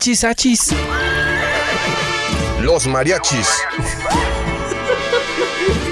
Achis. Los mariachis.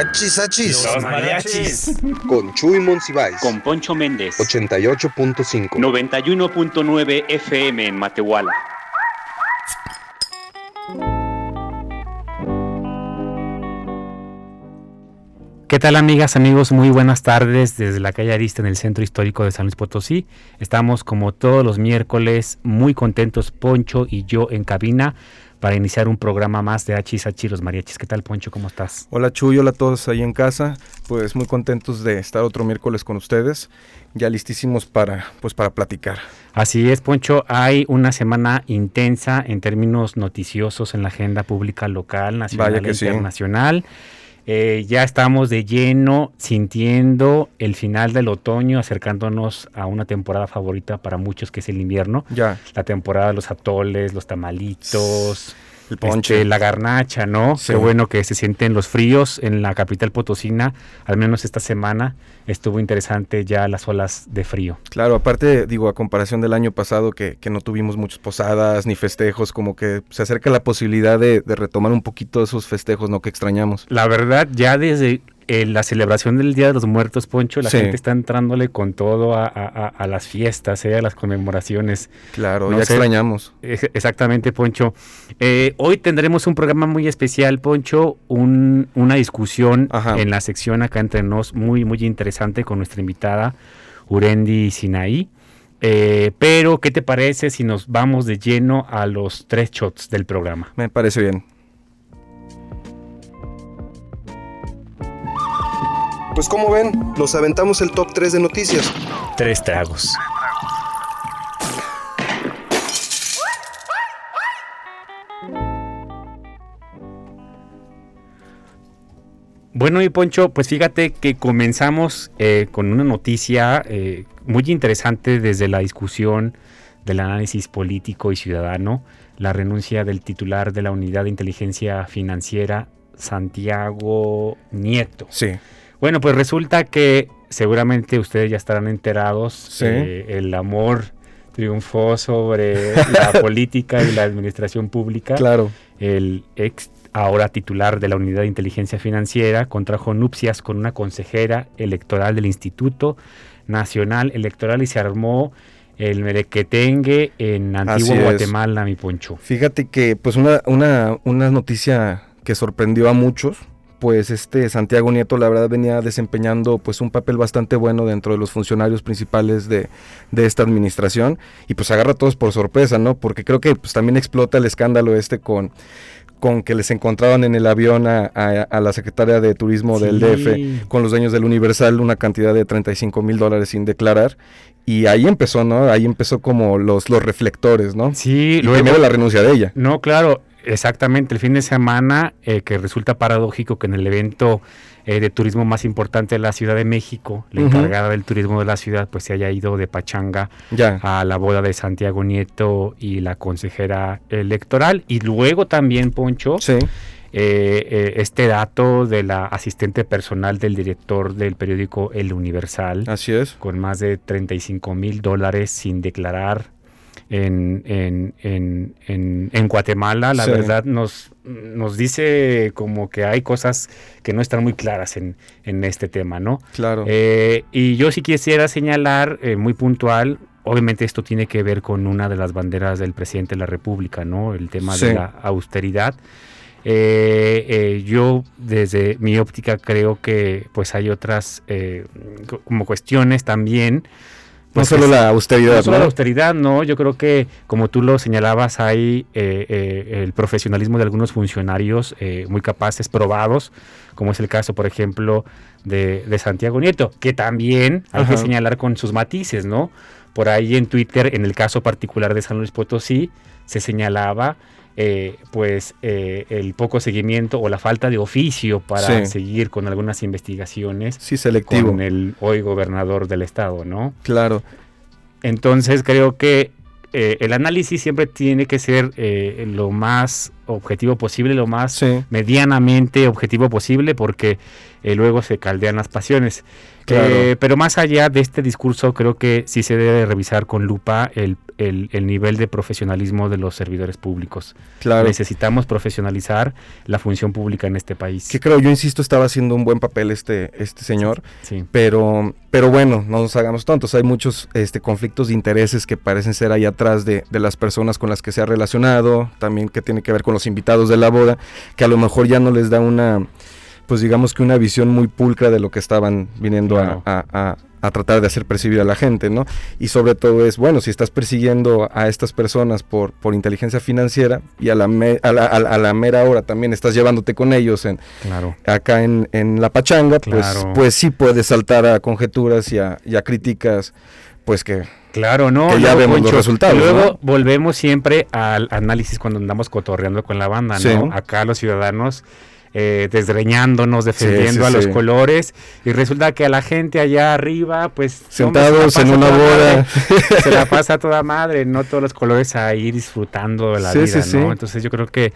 Achis, achis. mariachis. Con Chuy Monsiváis. con Poncho Méndez. 88.5. 91.9 FM en Matehuala. ¿Qué tal amigas, amigos? Muy buenas tardes desde la calle Arista en el Centro Histórico de San Luis Potosí. Estamos como todos los miércoles muy contentos Poncho y yo en cabina para iniciar un programa más de Hachis Hachis los Mariachis. ¿Qué tal Poncho? ¿Cómo estás? Hola Chuy, hola a todos ahí en casa. Pues muy contentos de estar otro miércoles con ustedes. Ya listísimos para, pues, para platicar. Así es, Poncho. Hay una semana intensa en términos noticiosos en la agenda pública local, nacional e sí. Eh, ya estamos de lleno sintiendo el final del otoño, acercándonos a una temporada favorita para muchos que es el invierno. Ya, La temporada de los atoles, los tamalitos, el ponche. este, la garnacha, ¿no? Sí. Qué bueno que se sienten los fríos en la capital potosina, al menos esta semana estuvo interesante ya las olas de frío. Claro, aparte, digo, a comparación del año pasado que, que no tuvimos muchas posadas ni festejos, como que se acerca la posibilidad de, de retomar un poquito esos festejos, ¿no? Que extrañamos. La verdad, ya desde eh, la celebración del Día de los Muertos, Poncho, la Sí. gente está entrándole con todo a, a- a- a las fiestas, eh, a las conmemoraciones. Claro, No ya sé. extrañamos. Ex- Exactamente, Poncho. Eh, hoy tendremos un programa muy especial, Poncho, un- una discusión Ajá. en la sección acá entre nos muy, muy interesante con nuestra invitada, Urendi Sinaí. Eh, pero, ¿qué te parece si nos vamos de lleno a los tres shots del programa? Me parece bien. Pues como ven, nos aventamos el top 3 de noticias. Tres tragos. Bueno, y Poncho, pues fíjate que comenzamos eh, con una noticia eh, muy interesante desde la discusión del análisis político y ciudadano, la renuncia del titular de la Unidad de Inteligencia Financiera, Santiago Nieto. Sí. Bueno, pues resulta que seguramente ustedes ya estarán enterados. Sí. eh, el amor triunfó sobre la política y la administración pública. Claro. El ex ahora titular de la Unidad de Inteligencia Financiera contrajo nupcias con una consejera electoral del Instituto Nacional Electoral y se armó el merequetengue en Antigua. Guatemala, mi poncho. Fíjate que, pues, una, una, una noticia que sorprendió a muchos, pues este Santiago Nieto, la verdad, venía desempeñando pues un papel bastante bueno dentro de los funcionarios principales de, de esta administración, y pues agarra a todos por sorpresa, ¿no? Porque creo que pues también explota el escándalo este con con que les encontraban en el avión a, a- a la secretaria de turismo del. DF con los dueños del Universal una cantidad de 35 mil dólares sin declarar y ahí empezó, ¿no? Ahí empezó como los, los reflectores, ¿no? Sí, Y luego- primero la renuncia de ella. No, claro, exactamente. El fin de semana, eh, que resulta paradójico que en el evento eh, de turismo más importante de la Ciudad de México, la encargada del turismo de la ciudad, pues se haya ido de pachanga Ya. a la boda de Santiago Nieto y la consejera electoral. Y luego también, Poncho, Sí. eh, eh, este dato de la asistente personal del director del periódico El Universal Así es. con más de 35 mil dólares sin declarar en, en, en, en, en Guatemala. La Sí. verdad nos, nos dice como que hay cosas que no están muy claras en, en este tema, ¿no? Claro. Eh, y yo sí quisiera señalar, eh, muy puntual, obviamente esto tiene que ver con una de las banderas del presidente de la República, ¿no? El tema Sí. de la austeridad. Eh, eh, yo desde mi óptica creo que pues hay otras eh, co- como cuestiones también. No pues, solo la austeridad, no solo la austeridad, no, yo creo que como tú lo señalabas hay eh, eh, el profesionalismo de algunos funcionarios eh, muy capaces, probados, como es el caso, por ejemplo, de, de Santiago Nieto, que también hay que señalar con sus matices, ¿no? Por ahí en Twitter, en el caso particular de San Luis Potosí, se señalaba eh, pues eh, el poco seguimiento o la falta de oficio para Sí. seguir con algunas investigaciones Sí, selectivo. con el hoy gobernador del estado, ¿no? Claro. Entonces creo que eh, el análisis siempre tiene que ser eh, lo más objetivo posible, lo más Sí. medianamente objetivo posible, porque eh, luego se caldean las pasiones. Claro. Pero más allá de este discurso, creo que sí se debe revisar con lupa el, el- el nivel de profesionalismo de los servidores públicos. Claro. Necesitamos profesionalizar la función pública en este país. Que creo, yo insisto, estaba haciendo un buen papel este, este señor. Sí. Pero, pero bueno, no nos hagamos tontos. Hay muchos este, conflictos de intereses que parecen ser ahí atrás de, de las personas con las que se ha relacionado, también que tiene que ver con los invitados de la boda, que a lo mejor ya no les da una, pues digamos que una visión muy pulcra de lo que estaban viniendo a- Claro. a, a- a tratar de hacer percibir a la gente, ¿no? Y sobre todo es, bueno, si estás persiguiendo a estas personas por, por inteligencia financiera y a la, me- a, la, a la- mera hora también estás llevándote con ellos en, Claro. acá en, en la pachanga, pues, Claro. pues sí puede saltar a conjeturas y a, y a críticas, pues que Claro, no. Que ya no, vemos los resultados, luego ¿no? volvemos siempre al análisis cuando andamos cotorreando con la banda, ¿no? Sí. Acá los ciudadanos eh, desgreñándonos, defendiendo sí, a los sí. colores, y resulta que a la gente allá arriba, pues. Sentados hombre, se la en una boda. madre, se la pasa a toda madre, no todos los colores ahí disfrutando de la vida, ¿no? Entonces yo creo que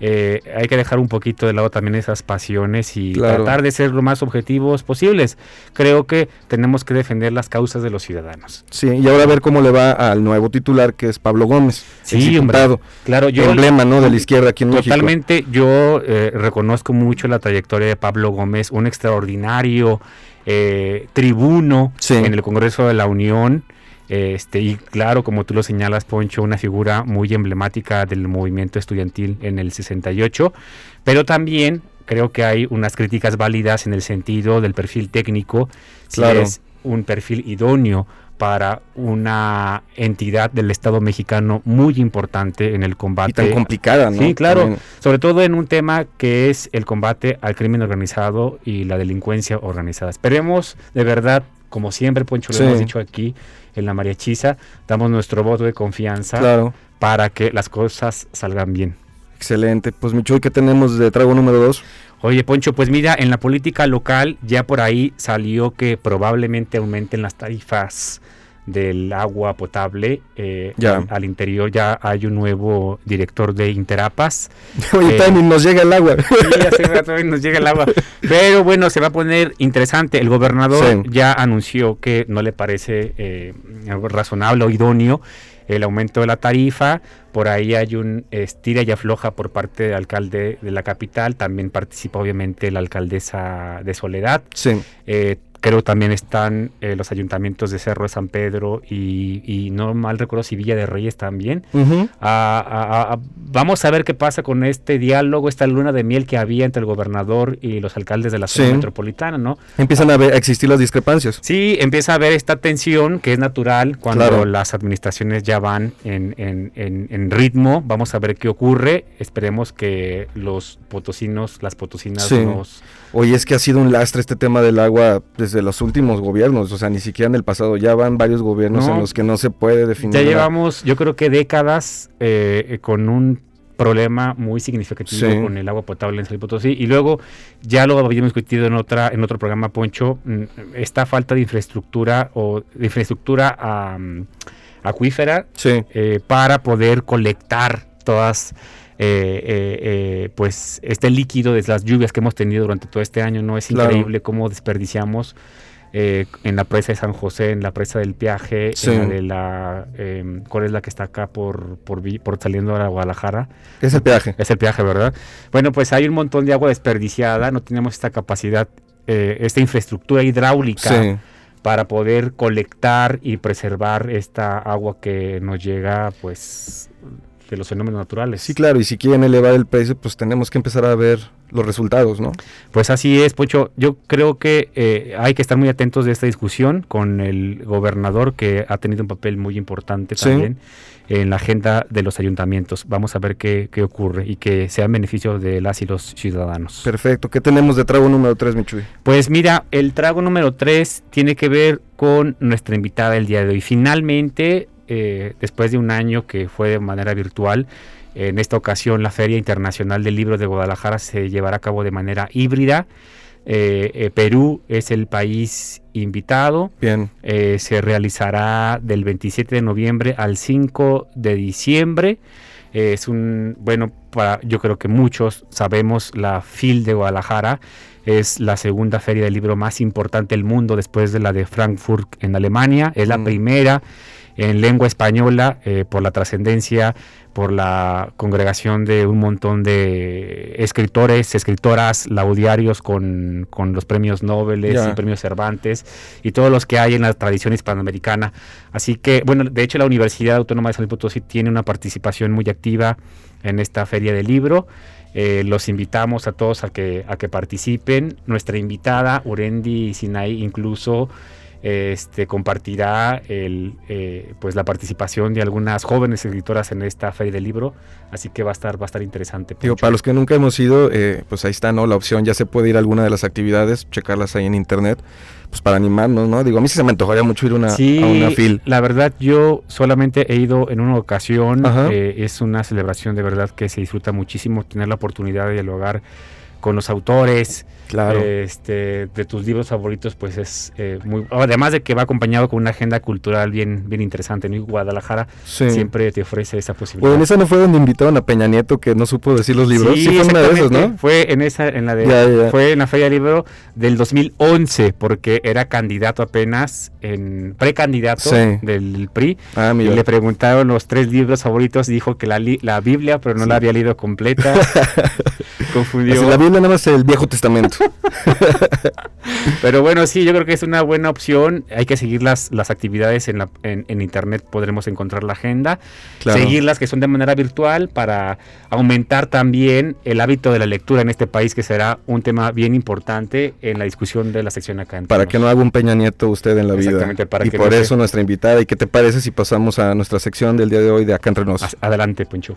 eh, hay que dejar un poquito de lado también esas pasiones y Claro. tratar de ser lo más objetivos posibles. Creo que tenemos que defender las causas de los ciudadanos. sí, y ahora a ver cómo le va al nuevo titular que es Pablo Gómez, Sí, hombre. Claro, yo emblema ¿no? de la izquierda aquí en México. totalmente yo eh, reconozco mucho la trayectoria de Pablo Gómez, un extraordinario eh, tribuno Sí. en el Congreso de la Unión. Este, y claro, como tú lo señalas, Poncho, una figura muy emblemática del movimiento estudiantil en el 68, pero también creo que hay unas críticas válidas en el sentido del perfil técnico, si Claro. es un perfil idóneo para una entidad del Estado mexicano muy importante en el combate Y tan complicada, ¿no? Sí, claro. También. Sobre todo en un tema que es el combate al crimen organizado y la delincuencia organizada. Esperemos, de verdad, como siempre, Poncho, lo Sí. hemos dicho aquí en la Mariachiza, damos nuestro voto de confianza Claro, para que las cosas salgan bien. excelente. Pues Michoy, ¿qué tenemos de trago número dos? Oye, Poncho, pues mira, en la política local ya por ahí salió que probablemente aumenten las tarifas del agua potable. eh, Ya. al, al interior ya hay un nuevo director de Interapas. Oye, Eh, nos llega el agua. Sí, hace rato nos llega el agua. Pero bueno, se va a poner interesante. El gobernador Sí. ya anunció que no le parece eh, razonable o idóneo el aumento de la tarifa. Por ahí hay un estira y afloja por parte del alcalde de la capital. También participa obviamente la alcaldesa de Soledad. Sí, Eh, creo también están eh, los ayuntamientos de Cerro de San Pedro y, y no mal recuerdo si Villa de Reyes también. ujú, a- a- a- vamos a ver qué pasa con este diálogo, esta luna de miel que había entre el gobernador y los alcaldes de la zona Sí. metropolitana, ¿no? empiezan a, ver- existir las discrepancias. Sí, empieza a haber esta tensión que es natural cuando Claro. las administraciones ya van en, en- en- en ritmo. Vamos a ver qué ocurre. Esperemos que los potosinos, las potosinas Sí. nos... Oye, es que ha sido un lastre este tema del agua desde los últimos gobiernos, o sea, ni siquiera en el pasado, ya van varios gobiernos No. en los que no se puede definir. Ya llevamos, yo creo que décadas eh, con un problema muy significativo Sí. con el agua potable en San Potosí y luego ya lo habíamos discutido en otra en otro programa Poncho mm, esta falta de infraestructura o de infraestructura acuífera Sí, eh, para poder colectar todas eh, eh, eh, pues este líquido de las lluvias que hemos tenido durante todo este año no es Claro. increíble cómo desperdiciamos eh, en la presa de San José, en la presa del Piaje, Sí. en la de la em, ¿cuál es la que está acá por por, por saliendo a Guadalajara? es el peaje. Es el Piaje, ¿verdad? Bueno, pues hay un montón de agua desperdiciada, no tenemos esta capacidad, eh, esta infraestructura hidráulica Sí, para poder colectar y preservar esta agua que nos llega, pues de los fenómenos naturales. Sí, claro, y si quieren elevar el precio, pues tenemos que empezar a ver los resultados, ¿no? Pues así es, Pocho. Yo creo que eh, hay que estar muy atentos de esta discusión con el gobernador que ha tenido un papel muy importante Sí. también en la agenda de los ayuntamientos. Vamos a ver qué, qué ocurre y que sea en beneficio de las y los ciudadanos. Perfecto. ¿Qué tenemos de trago número 3, Michuy? Pues mira, el trago número 3 tiene que ver con nuestra invitada el día de hoy. Finalmente, eh, después de un año que fue de manera virtual, en esta ocasión la Feria Internacional del Libro de Guadalajara se llevará a cabo de manera híbrida. Eh, eh, Perú es el país invitado. Bien. Eh, se realizará del 27 de noviembre al 5 de diciembre. Es un, bueno, para, yo creo que muchos sabemos, la FIL de Guadalajara es la segunda feria del libro más importante del mundo después de la de Frankfurt en Alemania. Es la Mm. primera en lengua española eh, por la trascendencia, por la congregación de un montón de escritores, escritoras, laudiarios con, con los premios Nobel y premios Cervantes y todos los que hay en la tradición hispanoamericana. Así que, bueno, de hecho la Universidad Autónoma de San Luis Potosí tiene una participación muy activa en esta feria del libro. Eh, los invitamos a todos a que, a que participen. Nuestra invitada, Urendi Sinai, incluso este, compartirá el, eh, pues la participación de algunas jóvenes escritoras en esta feria del libro. Así que va a estar, va a estar interesante. Digo, para los que nunca hemos ido, eh, pues ahí está, ¿no? La opción, ya se puede ir a alguna de las actividades, checarlas ahí en internet, pues para animarnos, ¿no? Digo, a mí sí se me antojaría mucho ir una, Sí, a una fil. la verdad yo solamente he ido en una ocasión. Eh, es una celebración de verdad que se disfruta muchísimo tener la oportunidad de dialogar con los autores. Claro. Este, de tus libros favoritos, pues es eh, muy. Además de que va acompañado con una agenda cultural bien, bien interesante. ¿no? Y Guadalajara sí. siempre te ofrece esa posibilidad. Bueno, en esa no fue donde invitaron a Peña Nieto que no supo decir los libros. Sí, fue en una de esas, exactamente. ¿no? Fue en esa, en la de, Ya, ya. fue en la Feria del Libro del 2011, porque era candidato apenas, en precandidato Sí. del PRI. Ah, Y le preguntaron los tres libros favoritos, dijo que la, li- la Biblia, pero no la había leído completa. Confundió. Así, la Biblia nada más el Viejo Testamento. Pero bueno, sí, yo creo que es una buena opción. Hay que seguir las, las actividades en, la, en, en internet, podremos encontrar la agenda. Claro. Seguirlas que son de manera virtual para aumentar también el hábito de la lectura en este país, que será un tema bien importante en la discusión de la sección acá. en Para que no haga un Peña Nieto usted en la vida. Exactamente, para y que por no se- eso nuestra invitada. ¿Y qué te parece si pasamos a nuestra sección del día de hoy de Acá Entre Nos? Adelante, Poncho.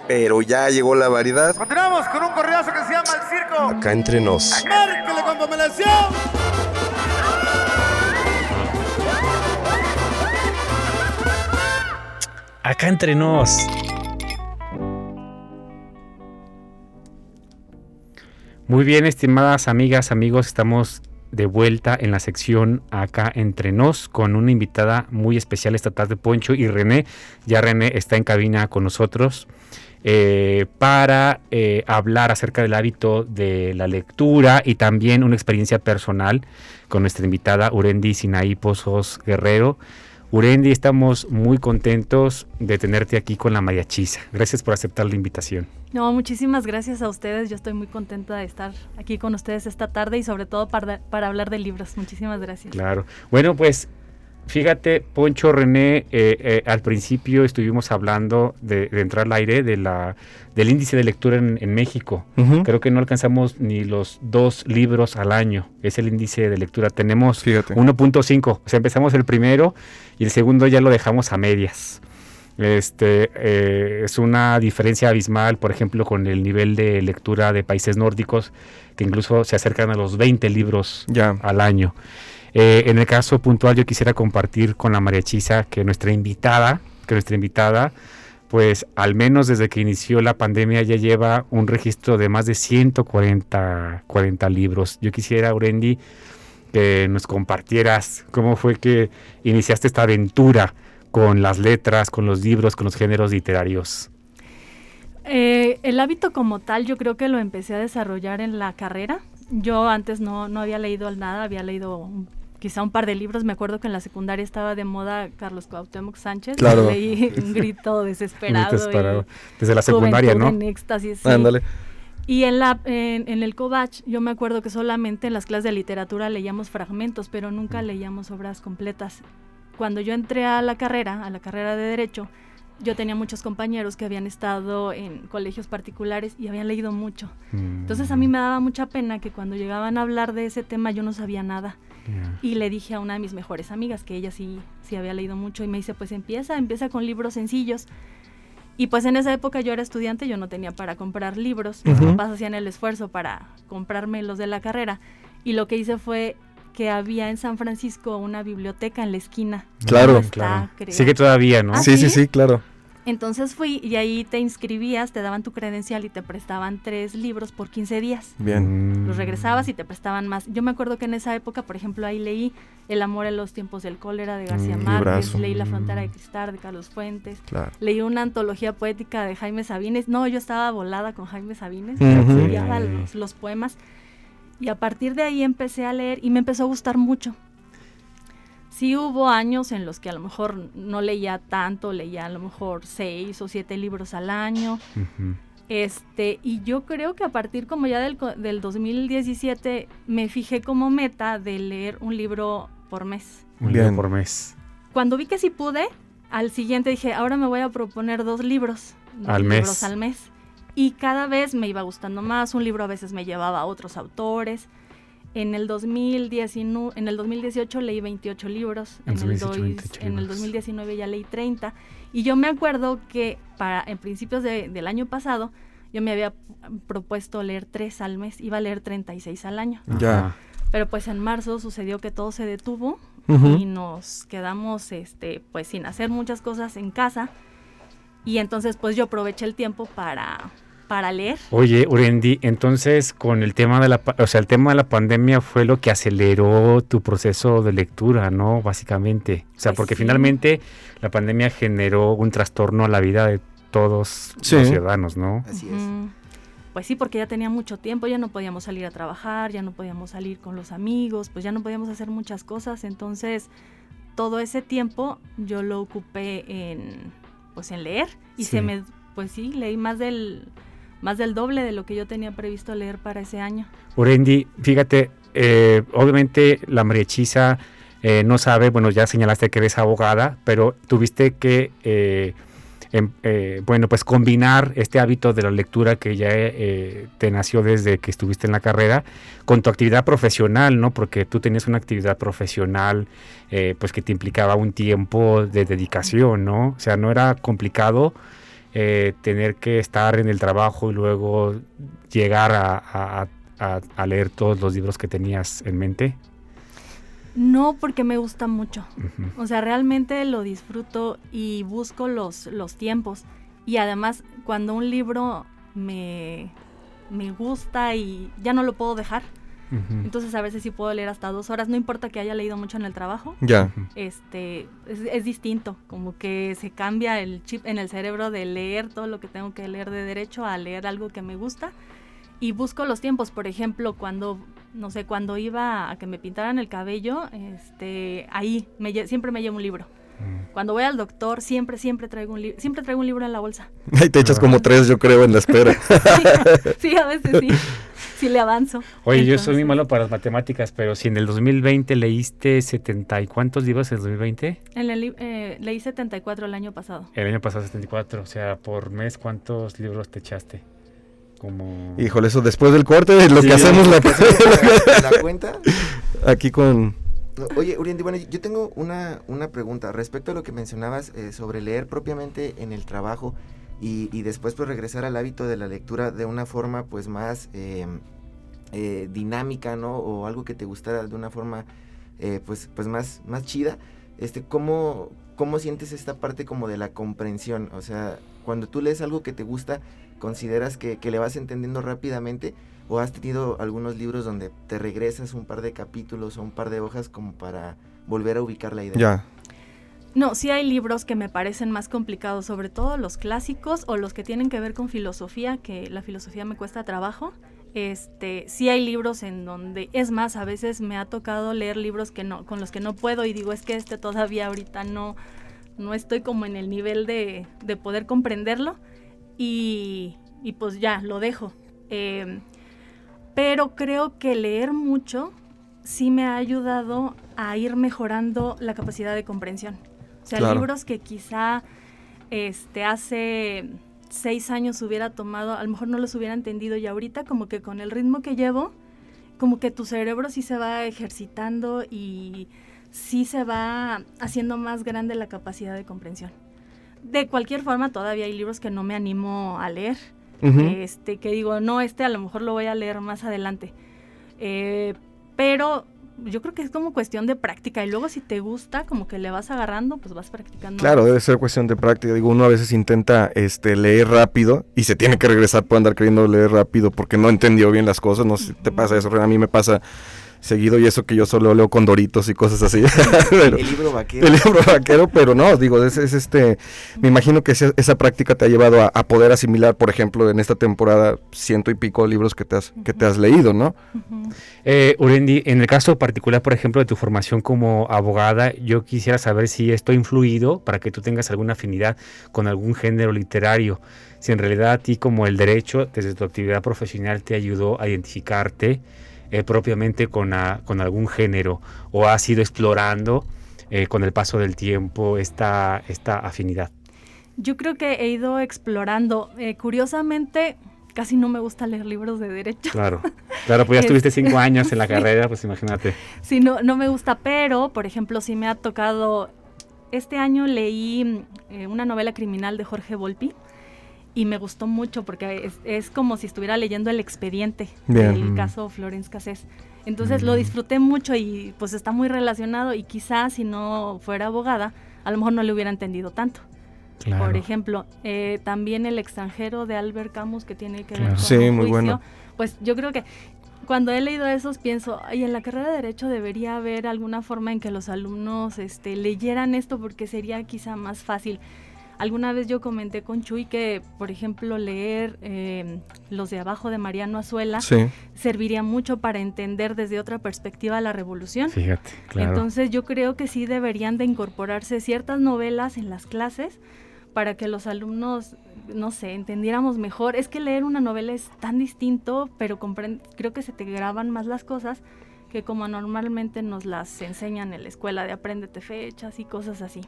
Pero ya llegó la variedad. Continuamos con un correazo que se llama El Circo. Acá entre nos. Márquele con pomelación. Acá entre nos. Muy bien, estimadas amigas, amigos, estamos de vuelta en la sección acá entre nos con una invitada muy especial esta tarde, Poncho y René. Ya René está en cabina con nosotros eh, para eh, hablar acerca del hábito de la lectura y también una experiencia personal con nuestra invitada Urendi Sinaí Pozos Guerrero. Urendi, estamos muy contentos de tenerte aquí con la mariachisa. Gracias por aceptar la invitación. No, muchísimas gracias a ustedes. Yo estoy muy contenta de estar aquí con ustedes esta tarde y sobre todo para, para hablar de libros. Muchísimas gracias. Claro. Bueno, pues fíjate, Poncho René, eh, eh, al principio estuvimos hablando de, de entrar al aire de la, del índice de lectura en, en México. Creo que no alcanzamos ni los dos libros al año. Es el índice de lectura. Tenemos Fíjate. 1.5. O sea, empezamos el primero y el segundo ya lo dejamos a medias. Este eh, es una diferencia abismal, por ejemplo, con el nivel de lectura de países nórdicos, que incluso se acercan a los 20 libros Ya. al año. Eh, en el caso puntual, yo quisiera compartir con la Mariachisa que nuestra invitada, que nuestra invitada, pues al menos desde que inició la pandemia ya lleva un registro de más de 140 40 libros. Yo quisiera, Urendi, que nos compartieras cómo fue que iniciaste esta aventura con las letras, con los libros, con los géneros literarios. Eh, el hábito como tal yo creo que lo empecé a desarrollar en la carrera. Yo antes no, no había leído nada, había leído quizá un par de libros. Me acuerdo que en la secundaria estaba de moda Carlos Cuauhtémoc Sánchez. Claro. Leí un grito desesperado. Desde la secundaria, ¿no? en éxtasis, sí. Ándale. Y en, la, en, en el Covach, yo me acuerdo que solamente en las clases de literatura leíamos fragmentos, pero nunca leíamos obras completas. Cuando yo entré a la carrera, a la carrera de Derecho, yo tenía muchos compañeros que habían estado en colegios particulares y habían leído mucho. Entonces a mí me daba mucha pena que cuando llegaban a hablar de ese tema yo no sabía nada. Y le dije a una de mis mejores amigas que ella sí, sí había leído mucho y me dice, pues empieza, empieza con libros sencillos. Y pues en esa época yo era estudiante, yo no tenía para comprar libros, mis Ujú. papás hacían el esfuerzo para comprarme los de la carrera. Y lo que hice fue que había en San Francisco una biblioteca en la esquina. Claro. No está, Claro. creo. Sigue todavía, ¿no? ¿Ah, sí, sí, sí, claro. Entonces fui y ahí te inscribías, te daban tu credencial y te prestaban tres libros por 15 días. Bien. Mm. Los regresabas y te prestaban más. Yo me acuerdo que en esa época, por ejemplo, ahí leí El amor en los tiempos del cólera de García Mm, Márquez, leí La frontera de cristal de Carlos Fuentes, Claro. leí una antología poética de Jaime Sabines. No, yo estaba volada con Jaime Sabines, estudiaba los, los poemas y a partir de ahí empecé a leer y me empezó a gustar mucho. Sí hubo años en los que a lo mejor no leía tanto, leía a lo mejor seis o siete libros al año. Este, y yo creo que a partir como ya del, co- del 2017 me fijé como meta de leer un libro por mes. Un libro por mes. Cuando vi que sí pude, al siguiente dije, ahora me voy a proponer dos libros. dos Al mes. libros al mes. Y cada vez me iba gustando más, un libro a veces me llevaba a otros autores. En el, 2019, en el 2018 leí 28 libros, En en, el, 2018, dois- 28 en el libros. 2019 ya leí 30. Y yo me acuerdo que para en principios de- del año pasado yo me había propuesto leer 3 al mes, iba a leer 36 al año. Ya. Pero pues en marzo sucedió que todo se detuvo y nos quedamos este pues sin hacer muchas cosas en casa. Y entonces pues yo aproveché el tiempo para para leer. Oye, Urendi, entonces con el tema de la, o sea, el tema de la pandemia fue lo que aceleró tu proceso de lectura, ¿no? Básicamente. O sea, Pues porque sí. finalmente la pandemia generó un trastorno a la vida de todos Sí. los ciudadanos, ¿no? Así es. Pues sí, porque ya tenía mucho tiempo, ya no podíamos salir a trabajar, ya no podíamos salir con los amigos, pues ya no podíamos hacer muchas cosas, entonces todo ese tiempo yo lo ocupé en pues en leer y Sí. se me pues sí, leí más del más del doble de lo que yo tenía previsto leer para ese año. Urendi, fíjate, eh, obviamente la María Hechiza eh, no sabe, bueno, ya señalaste que eres abogada, pero tuviste que, eh, em- eh, bueno, pues combinar este hábito de la lectura que ya eh, te nació desde que estuviste en la carrera con tu actividad profesional, ¿no? Porque tú tenías una actividad profesional, eh, pues que te implicaba un tiempo de dedicación, ¿no? O sea, no era complicado eh, tener que estar en el trabajo y luego llegar a, a- a- a leer todos los libros que tenías en mente. No, porque me gusta mucho. O sea, realmente lo disfruto y busco los, los tiempos. Y además, cuando un libro me, me gusta y ya no lo puedo dejar, Ujú. entonces a veces sí puedo leer hasta dos horas, no importa que haya leído mucho en el trabajo. Ya. Este, es, es distinto, como que se cambia el chip en el cerebro de leer todo lo que tengo que leer de derecho a leer algo que me gusta. Y busco los tiempos, por ejemplo, cuando, no sé, cuando iba a que me pintaran el cabello, este, ahí me siempre me llevo un libro. Mm. Cuando voy al doctor, siempre, siempre traigo un libro, siempre traigo un libro en la bolsa. Ahí te echas como tres, yo creo, en la espera. sí, a veces sí, sí le avanzo. Oye, yo soy muy Entonces, malo para las matemáticas, pero si en el 2020 leíste 70 y cuántos libros en el 2020? En el, eh, leí 74 el año pasado. El año pasado 74, o sea, por mes, ¿cuántos libros te echaste? Como... Híjole, eso después del corte, lo Sí, que hacemos la, ¿La, la cuenta? aquí con... Oye, Uriandi, bueno, yo tengo una, una pregunta respecto a lo que mencionabas eh, sobre leer propiamente en el trabajo y, después pues regresar al hábito de la lectura de una forma pues más eh, eh, dinámica, ¿no? O algo que te gustara de una forma eh, pues, pues más, más chida. Este, ¿cómo, ¿Cómo sientes esta parte como de la comprensión? O sea, cuando tú lees algo que te gusta, ¿consideras que, le vas entendiendo rápidamente? ¿O has tenido algunos libros donde te regresas un par de capítulos o un par de hojas como para volver a ubicar la idea? No, sí hay libros que me parecen más complicados, sobre todo los clásicos o los que tienen que ver con filosofía, que la filosofía me cuesta trabajo. Este, sí hay libros en donde, es más, a veces me ha tocado leer libros que no, con los que no puedo y digo, es que este todavía ahorita no, no estoy como en el nivel de, de poder comprenderlo y, y, pues ya, lo dejo. Eh, pero creo que leer mucho sí me ha ayudado a ir mejorando la capacidad de comprensión. O sea, libros que quizá este, hace seis años hubiera tomado, a lo mejor no los hubiera entendido y ahorita como que con el ritmo que llevo, como que tu cerebro sí se va ejercitando y sí se va haciendo más grande la capacidad de comprensión. De cualquier forma, todavía hay libros que no me animo a leer, este, que digo, no, este a lo mejor lo voy a leer más adelante. Eh, pero yo creo que es como cuestión de práctica y luego si te gusta, como que le vas agarrando, pues vas practicando. Claro, debe ser cuestión de práctica. Digo, uno a veces intenta este leer rápido y se tiene que regresar por andar queriendo leer rápido porque no entendió bien las cosas. No sé si te pasa eso, a mí me pasa seguido y eso que yo solo leo con Doritos y cosas así. el libro vaquero. El libro vaquero, pero no, digo, es, este, me imagino que esa, práctica te ha llevado a, poder asimilar, por ejemplo, en esta temporada ciento y pico libros que te has, que te has leído, ¿no? Eh, Urendi, en el caso particular, por ejemplo, de tu formación como abogada, yo quisiera saber si esto ha influido para que tú tengas alguna afinidad con algún género literario si en realidad a ti como el derecho, desde tu actividad profesional, te ayudó a identificarte eh, propiamente con, con, algún género o has ido explorando eh, con el paso del tiempo esta, esta afinidad? Yo creo que he ido explorando. Eh, curiosamente, casi no me gusta leer libros de derecho. Claro, claro, pues ya estuviste cinco años en la carrera, pues imagínate. Sí, no, no me gusta, pero, por ejemplo, sí me ha tocado, este año leí una novela criminal de Jorge Volpi, y me gustó mucho porque es, como si estuviera leyendo el expediente del caso Florence Cassés. Entonces lo disfruté mucho y pues está muy relacionado y quizás si no fuera abogada, a lo mejor no le hubiera entendido tanto. Por ejemplo, eh, también El extranjero de Albert Camus que tiene que ver con sí, muy bueno. Pues yo creo que cuando he leído esos pienso, ay, en la carrera de derecho debería haber alguna forma en que los alumnos este, leyeran esto porque sería quizá más fácil. Alguna vez yo comenté con Chuy que, por ejemplo, leer eh, Los de abajo de Mariano Azuela serviría mucho para entender desde otra perspectiva la revolución. Fíjate, claro. Entonces yo creo que sí deberían de incorporarse ciertas novelas en las clases para que los alumnos, no sé, entendiéramos mejor. Es que leer una novela es tan distinto, pero creo que se te graban más las cosas que como normalmente nos las enseñan en la escuela de apréndete fechas y cosas así.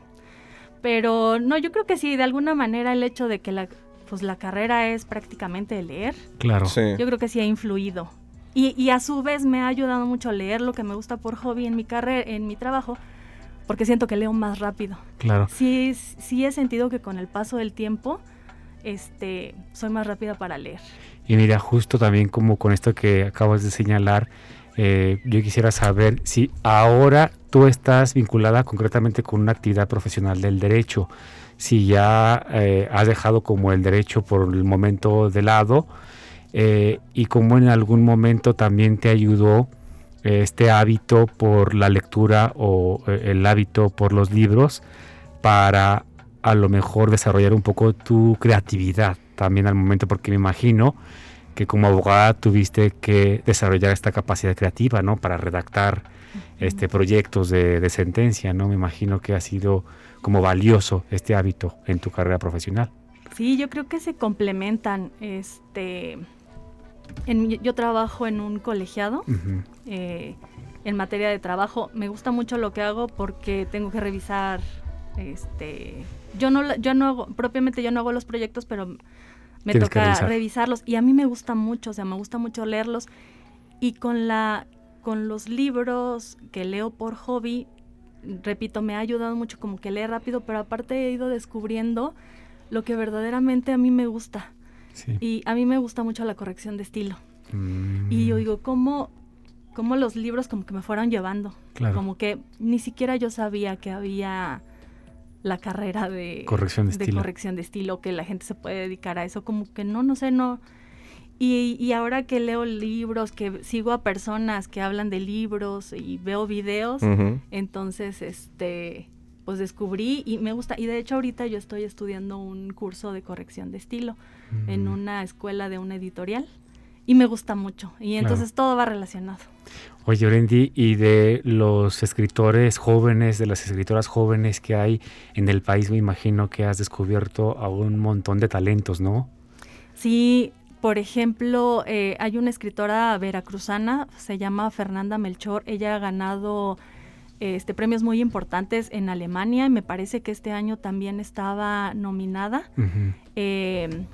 Pero no, yo creo que sí, de alguna manera el hecho de que la, pues la carrera es prácticamente leer. Claro. Yo creo que sí ha influido. Y, y, a su vez me ha ayudado mucho a leer lo que me gusta por hobby en mi carrera, en mi trabajo, porque siento que leo más rápido. Claro. Sí, sí he sentido que con el paso del tiempo, este, soy más rápida para leer. Y mira, justo también como con esto que acabas de señalar, eh, yo quisiera saber si ahora tú estás vinculada concretamente con una actividad profesional del derecho, si ya eh, has dejado como el derecho por el momento de lado eh, y como en algún momento también te ayudó este hábito por la lectura o el hábito por los libros para a lo mejor desarrollar un poco tu creatividad también al momento, porque me imagino que como abogada tuviste que desarrollar esta capacidad creativa, ¿no? Para redactar este proyectos de, sentencia, ¿no? Me imagino que ha sido como valioso este hábito en tu carrera profesional. Sí, yo creo que se complementan. Este, yo trabajo en un colegiado eh, en materia de trabajo. Me gusta mucho lo que hago porque tengo que revisar. Este, yo no, yo no hago, propiamente yo no hago los proyectos, pero me toca revisarlos y a mí me gusta mucho, o sea, me gusta mucho leerlos y con la con los libros que leo por hobby, repito, me ha ayudado mucho como que leer rápido, pero aparte he ido descubriendo lo que verdaderamente a mí me gusta. Y a mí me gusta mucho la corrección de estilo. Y yo mm. digo, ¿cómo, ¿cómo, los libros como que me fueron llevando? Como que ni siquiera yo sabía que había la carrera de corrección de, estilo. corrección de estilo, que la gente se puede dedicar a eso, como que no, no sé, no. Y, y, ahora que leo libros, que sigo a personas que hablan de libros y veo videos, entonces, este, pues descubrí y me gusta. Y de hecho ahorita yo estoy estudiando un curso de corrección de estilo en Mm. una escuela de una editorial y me gusta mucho. Y entonces todo va relacionado. Oye, Orendi, y de los escritores jóvenes, de las escritoras jóvenes que hay en el país, me imagino que has descubierto a un montón de talentos, ¿no? Sí, por ejemplo, eh, hay una escritora veracruzana, se llama Fernanda Melchor. Ella ha ganado este, premios muy importantes en Alemania y me parece que este año también estaba nominada. Eh,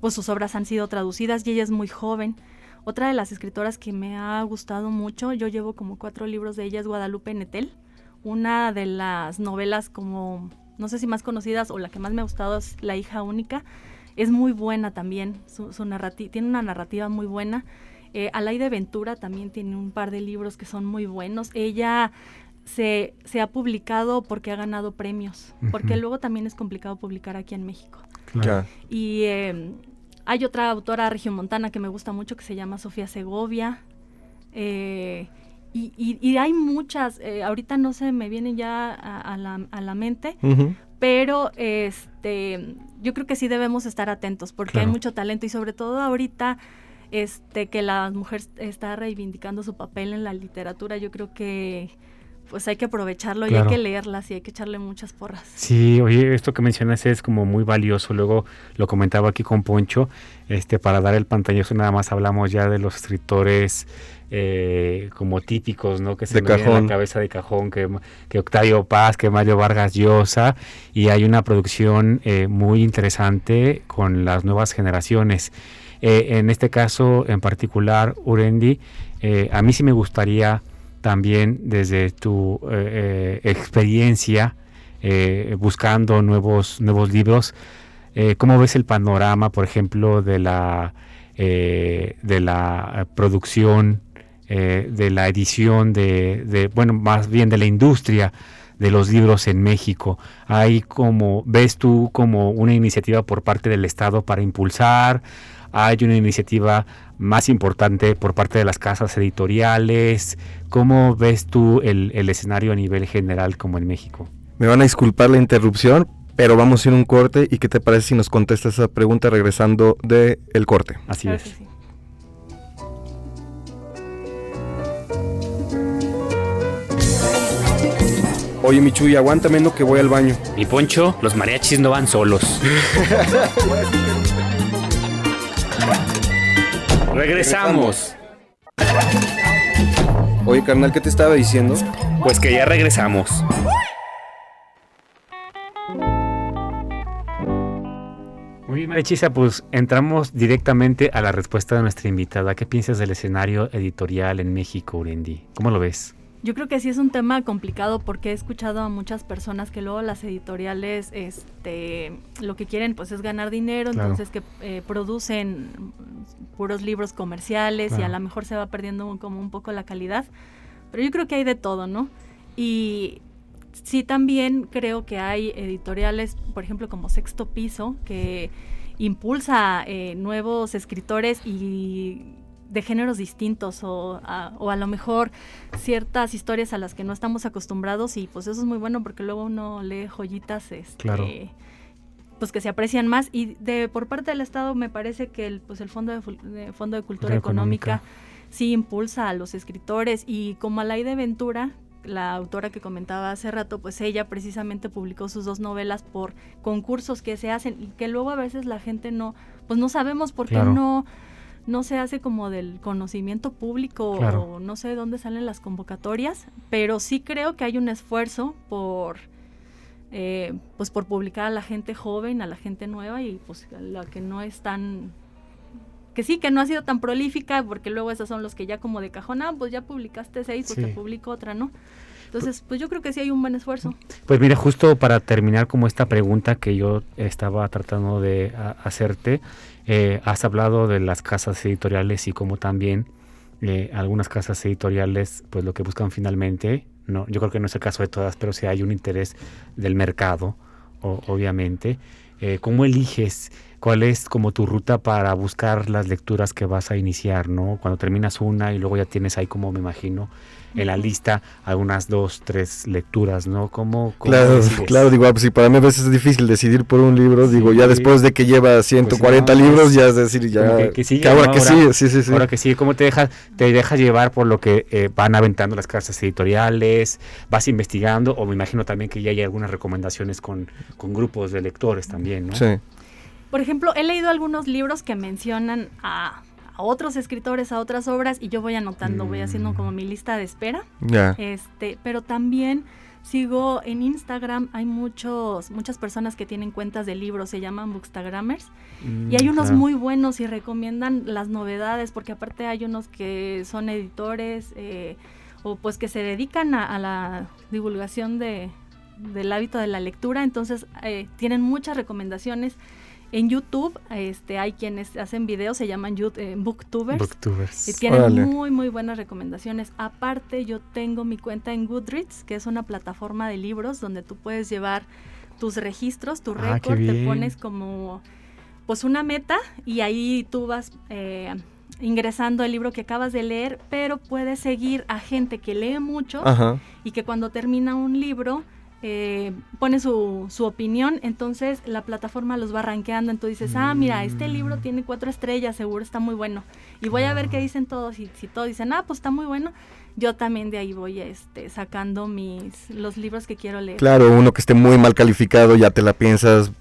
pues sus obras han sido traducidas y ella es muy joven. Otra de las escritoras que me ha gustado mucho, yo llevo como cuatro libros de ella, es Guadalupe Netel. Una de las novelas como, no sé si más conocidas o la que más me ha gustado es La hija única. Es muy buena también, su, su narrati- tiene una narrativa muy buena. Eh, Alaide Ventura también tiene un par de libros que son muy buenos. Ella se, se ha publicado porque ha ganado premios, porque luego también es complicado publicar aquí en México. Ya. Y eh, hay otra autora regiomontana que me gusta mucho que se llama Sofía Segovia. eh, y, y- y hay muchas, eh, ahorita no se me vienen ya a, a la, a la mente. Pero este yo creo que sí debemos estar atentos porque hay mucho talento y sobre todo ahorita este que la mujer está reivindicando su papel en la literatura, yo creo que pues hay que aprovecharlo y hay que leerlas y hay que echarle muchas porras. Sí, oye, esto que mencionas es como muy valioso. Luego lo comentaba aquí con Poncho, este, para dar el pantallazo nada más hablamos ya de los escritores eh, como típicos, ¿no? Que se De me cajón. la cabeza de cajón, que, que Octavio Paz, que Mario Vargas Llosa, y hay una producción eh, muy interesante con las nuevas generaciones. Eh, en este caso en particular, Urendi, eh, a mí sí me gustaría también desde tu eh, eh, experiencia eh, buscando nuevos, nuevos libros, ¿cómo ves el panorama, por ejemplo, de la, de la producción, de la edición, de, de, bueno, más bien de la industria de los libros en México? ¿Hay como, ves tú como una iniciativa por parte del Estado para impulsar? ¿Hay una iniciativa más importante por parte de las casas editoriales? ¿Cómo ves tú el, el escenario a nivel general como en México? Me van a disculpar la interrupción, pero vamos a ir a un corte y qué te parece si nos contestas esa pregunta regresando de el corte. Así Claro es. Oye, Michuy, aguántame no que voy al baño. Mi Poncho, los mariachis no van solos. Regresamos. Oye, carnal, ¿qué te estaba diciendo? Pues que ya regresamos. Muy bien, Marichisa, pues entramos directamente a la respuesta de nuestra invitada. ¿Qué piensas del escenario editorial en México, Urendi? ¿Cómo lo ves? Yo creo que sí es un tema complicado porque he escuchado a muchas personas que luego las editoriales este, lo que quieren pues es ganar dinero, Claro. entonces que eh, producen puros libros comerciales y a lo mejor se va perdiendo como un poco la calidad. Pero yo creo que hay de todo, ¿no? Y sí también creo que hay editoriales, por ejemplo como Sexto Piso, que impulsa eh, nuevos escritores y de géneros distintos o a, o a lo mejor ciertas historias a las que no estamos acostumbrados y pues eso es muy bueno porque luego uno lee joyitas este, Claro. pues que se aprecian más y de por parte del Estado me parece que el pues el Fondo de, de Fondo de Cultura Económica, Económica. sí impulsa a los escritores y como Alaide Ventura la autora que comentaba hace rato, pues ella precisamente publicó sus dos novelas por concursos que se hacen y que luego a veces la gente no, pues no sabemos por qué no, no se hace como del conocimiento público Claro. o no sé de dónde salen las convocatorias, pero sí creo que hay un esfuerzo por eh, pues por publicar a la gente joven, a la gente nueva y pues a la que no es tan que sí, que no ha sido tan prolífica, porque luego esos son los que ya como de cajón, ah, pues ya publicaste seis, pues Sí. te publico otra, ¿no? Entonces, pues yo creo que sí hay un buen esfuerzo. Pues mira, justo para terminar como esta pregunta que yo estaba tratando de hacerte, eh, has hablado de las casas editoriales y como también eh, algunas casas editoriales, pues lo que buscan finalmente, no, yo creo que no es el caso de todas, pero sí hay un interés del mercado, o- obviamente. Eh, ¿Cómo eliges? ¿Cuál es como tu ruta para buscar las lecturas que vas a iniciar, no? Cuando terminas una y luego ya tienes ahí como me imagino en la lista algunas dos, tres lecturas, ¿no? ¿Cómo, claro, claro, digo, ah, pues sí, para mí a veces es difícil decidir por un libro, digo, ya después de que lleva 140 pues libros, ya es decir, ya que, ahora que sí, sí, sí, sí. Ahora que sí, ¿cómo te dejas te dejas llevar por lo que eh, van aventando las casas editoriales, vas investigando o me imagino también que ya hay algunas recomendaciones con, con grupos de lectores también, ¿no? Sí. Por ejemplo, he leído algunos libros que mencionan a a otros escritores, a otras obras y yo voy anotando, voy haciendo como mi lista de espera. Este, pero también sigo en Instagram, hay muchos, muchas personas que tienen cuentas de libros, se llaman Bookstagrammers, y hay mm, unos muy buenos y recomiendan las novedades, porque aparte hay unos que son editores eh, o pues que se dedican a, la divulgación de, del hábito de la lectura, entonces eh, tienen muchas recomendaciones en YouTube este, hay quienes hacen videos, se llaman eh, Booktubers. Booktubers. Y tienen muy, muy buenas recomendaciones. Aparte, yo tengo mi cuenta en Goodreads, que es una plataforma de libros donde tú puedes llevar tus registros, tu ah, récord, te pones como pues una meta y ahí tú vas eh, ingresando el libro que acabas de leer, pero puedes seguir a gente que lee mucho y que cuando termina un libro eh, pone su, su, opinión, entonces la plataforma los va rankeando, entonces dices, ah, mira, este libro tiene cuatro estrellas, seguro está muy bueno. Y voy a ver qué dicen todos, y si todos dicen, ah, pues está muy bueno, yo también de ahí voy este, sacando mis, los libros que quiero leer. Claro, uno que esté muy mal calificado, ya te la piensas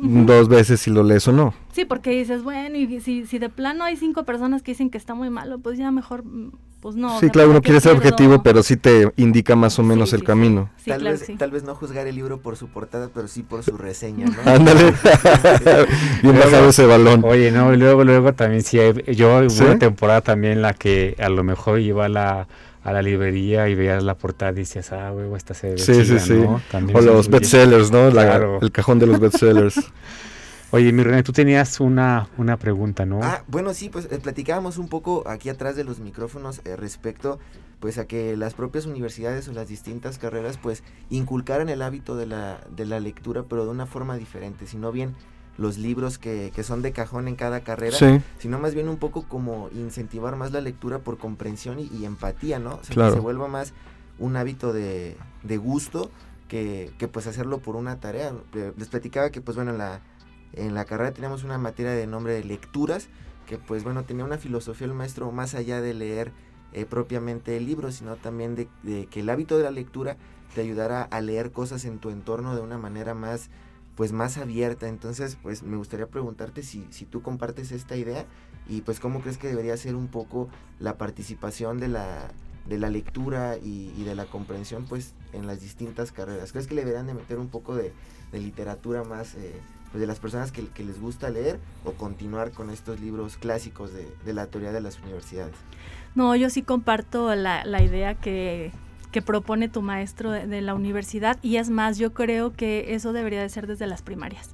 dos veces si lo lees o no. Sí, porque dices, bueno, y si, si de plano hay cinco personas que dicen que está muy malo, pues ya mejor, mm, pues no. Sí, claro, uno quiere ser objetivo, pero sí te indica más o menos el camino. tal, vez, tal vez no juzgar el libro por su portada, pero sí por su reseña, ¿no? Ándale, bien bajado ese balón. Oye, no, y luego, luego también sí, yo hubo una temporada también en la que a lo mejor iba la a la librería y veías la portada y decías, ah, huevo, esta se ve Sí, sí, sí. o los bestsellers, ¿no? el cajón de los bestsellers. Oye, mi René, tú tenías una, una pregunta, ¿no? Ah, bueno, sí, pues eh, platicábamos un poco aquí atrás de los micrófonos eh, respecto pues a que las propias universidades o las distintas carreras pues inculcaran el hábito de la, de la lectura pero de una forma diferente, sino bien los libros que, que, son de cajón en cada carrera, sino más bien un poco como incentivar más la lectura por comprensión y, empatía, ¿no? O sea, que se vuelva más un hábito de, de gusto que, que, pues hacerlo por una tarea. Les platicaba que pues bueno, en la, en la carrera teníamos una materia de nombre de lecturas, que pues bueno, tenía una filosofía el maestro más allá de leer eh, propiamente el libro, sino también de, de que el hábito de la lectura te ayudara a leer cosas en tu entorno de una manera más pues más abierta. Entonces, pues me gustaría preguntarte si, si tú compartes esta idea y pues cómo crees que debería ser un poco la participación de la, de la lectura y, de la comprensión pues en las distintas carreras. ¿Crees que le deberían de meter un poco de, literatura más eh, pues, de las personas que, les gusta leer o continuar con estos libros clásicos de, de la teoría de las universidades? No, yo sí comparto la, la idea que que propone tu maestro de, la universidad y es más, yo creo que eso debería de ser desde las primarias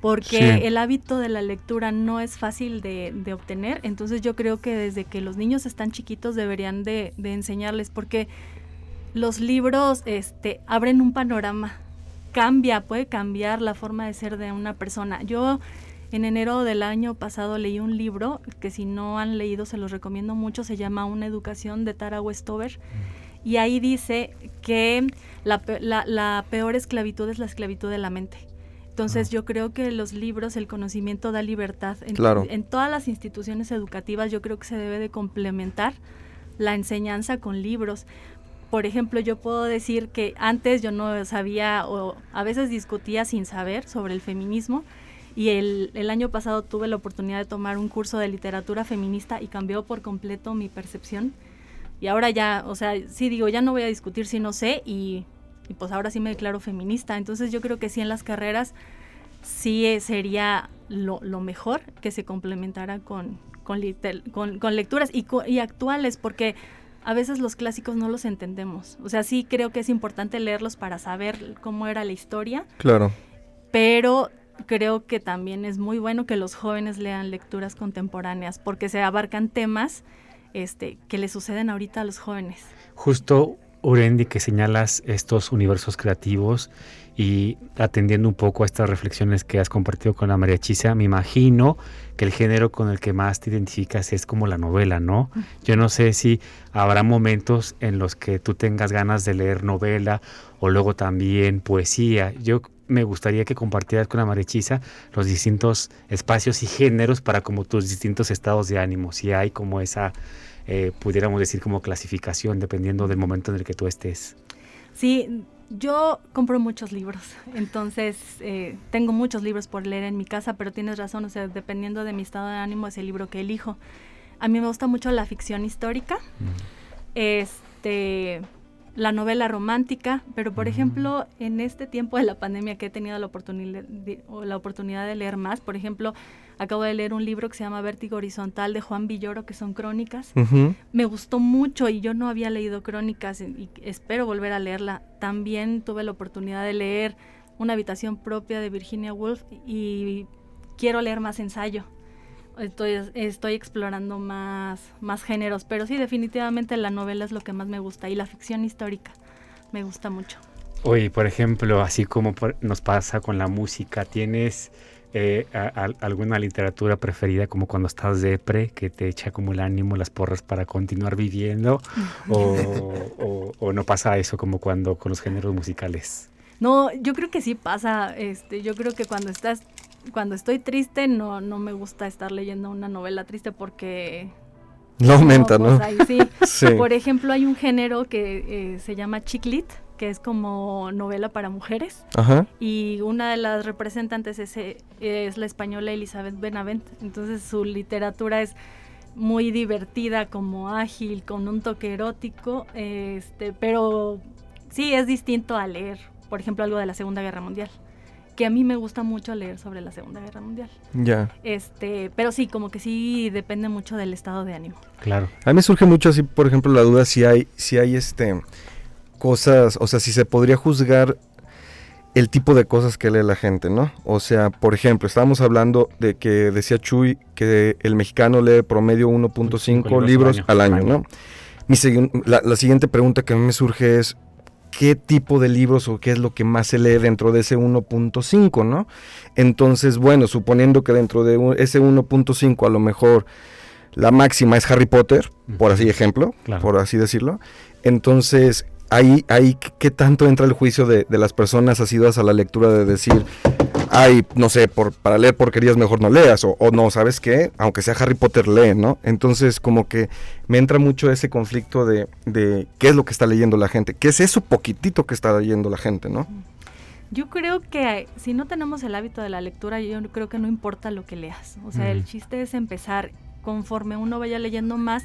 porque el hábito de la lectura no es fácil de, obtener, entonces yo creo que desde que los niños están chiquitos deberían de, enseñarles, porque los libros este, abren un panorama, cambia, puede cambiar la forma de ser de una persona. Yo en enero del año pasado leí un libro que si no han leído se los recomiendo mucho, se llama Una educación de Tara Westover. Mm y ahí dice que la, peor esclavitud es la esclavitud de la mente. Entonces ah. yo creo que los libros, el conocimiento da libertad. En, en todas las instituciones educativas yo creo que se debe de complementar la enseñanza con libros. Por ejemplo, yo puedo decir que antes yo no sabía o a veces discutía sin saber sobre el feminismo y el, el, año pasado tuve la oportunidad de tomar un curso de literatura feminista y cambió por completo mi percepción y ahora ya, o sea, sí digo, ya no voy a discutir si no sé y, pues ahora sí me declaro feminista. Entonces yo creo que sí en las carreras sí eh, sería lo, mejor que se complementara con, con, con, lecturas y, y actuales, porque a veces los clásicos no los entendemos. O sea, sí creo que es importante leerlos para saber cómo era la historia. Claro. Pero creo que también es muy bueno que los jóvenes lean lecturas contemporáneas porque se abarcan temas este, que le suceden ahorita a los jóvenes. Justo Urendi, que señalas estos universos creativos y atendiendo un poco a estas reflexiones que has compartido con la María Chisa, me imagino que el género con el que más te identificas es como la novela, ¿no? Yo no sé si habrá momentos en los que tú tengas ganas de leer novela o luego también poesía. Yo me gustaría que compartieras con la María Chisa los distintos espacios y géneros para como tus distintos estados de ánimo, si hay como esa, eh, pudiéramos decir como clasificación, dependiendo del momento en el que tú estés. Sí, yo compro muchos libros, entonces eh, tengo muchos libros por leer en mi casa, pero tienes razón, o sea, dependiendo de mi estado de ánimo es el libro que elijo. A mí me gusta mucho la ficción histórica, este, la novela romántica, pero por ejemplo, en este tiempo de la pandemia que he tenido la oportunidad la oportunidad de leer más, por ejemplo, Acabo de leer un libro que se llama Vértigo Horizontal de Juan Villoro, que son crónicas. Me gustó mucho y yo no había leído crónicas y, espero volver a leerla. También tuve la oportunidad de leer Una habitación propia de Virginia Woolf y quiero leer más ensayo. Estoy, estoy explorando más, más géneros, pero sí, definitivamente la novela es lo que más me gusta y la ficción histórica me gusta mucho. Oye, por ejemplo, así como nos pasa con la música, ¿tienes eh, alguna literatura preferida como cuando estás depre, que te echa como el ánimo, las porras para continuar viviendo? o, no pasa eso como cuando con los géneros musicales? No, yo creo que sí pasa. Este, yo creo que cuando estás, cuando estoy triste, no, no me gusta estar leyendo una novela triste porque no aumenta, ¿no? Pues sí. Por ejemplo, hay un género que eh, se llama chiclit, que es como novela para mujeres. Y una de las representantes es, es la española Elizabeth Benavent. Entonces su literatura es muy divertida, como ágil, con un toque erótico, este, pero sí es distinto a leer, por ejemplo, algo de la Segunda Guerra Mundial que a mí me gusta mucho leer sobre la Segunda Guerra Mundial. Ya. Este, pero sí, como que sí depende mucho del estado de ánimo. Claro. A mí me surge mucho así, por ejemplo, la duda si hay si hay este cosas, o sea, si se podría juzgar el tipo de cosas que lee la gente, ¿no? O sea, por ejemplo, estábamos hablando de que decía Chuy que el mexicano lee promedio 1.5 libros, al año, ¿no? Mi la, la, siguiente pregunta que a mí me surge es, ¿qué tipo de libros o qué es lo que más se lee dentro de ese 1.5, ¿no? Entonces, bueno, suponiendo que dentro de ese 1.5 a lo mejor la máxima es Harry Potter, por así ejemplo, por así decirlo, entonces ahí, ahí qué tanto entra el juicio de, las personas asiduas a la lectura de decir, ay, no sé, por, para leer porquerías mejor no leas, o, no, ¿sabes qué? Aunque sea Harry Potter, lee, ¿no? Entonces, como que me entra mucho ese conflicto de, de qué es lo que está leyendo la gente, qué es eso poquitito que está leyendo la gente, ¿no? Yo creo que si no tenemos el hábito de la lectura, yo creo que no importa lo que leas. O sea, el chiste es empezar conforme uno vaya leyendo más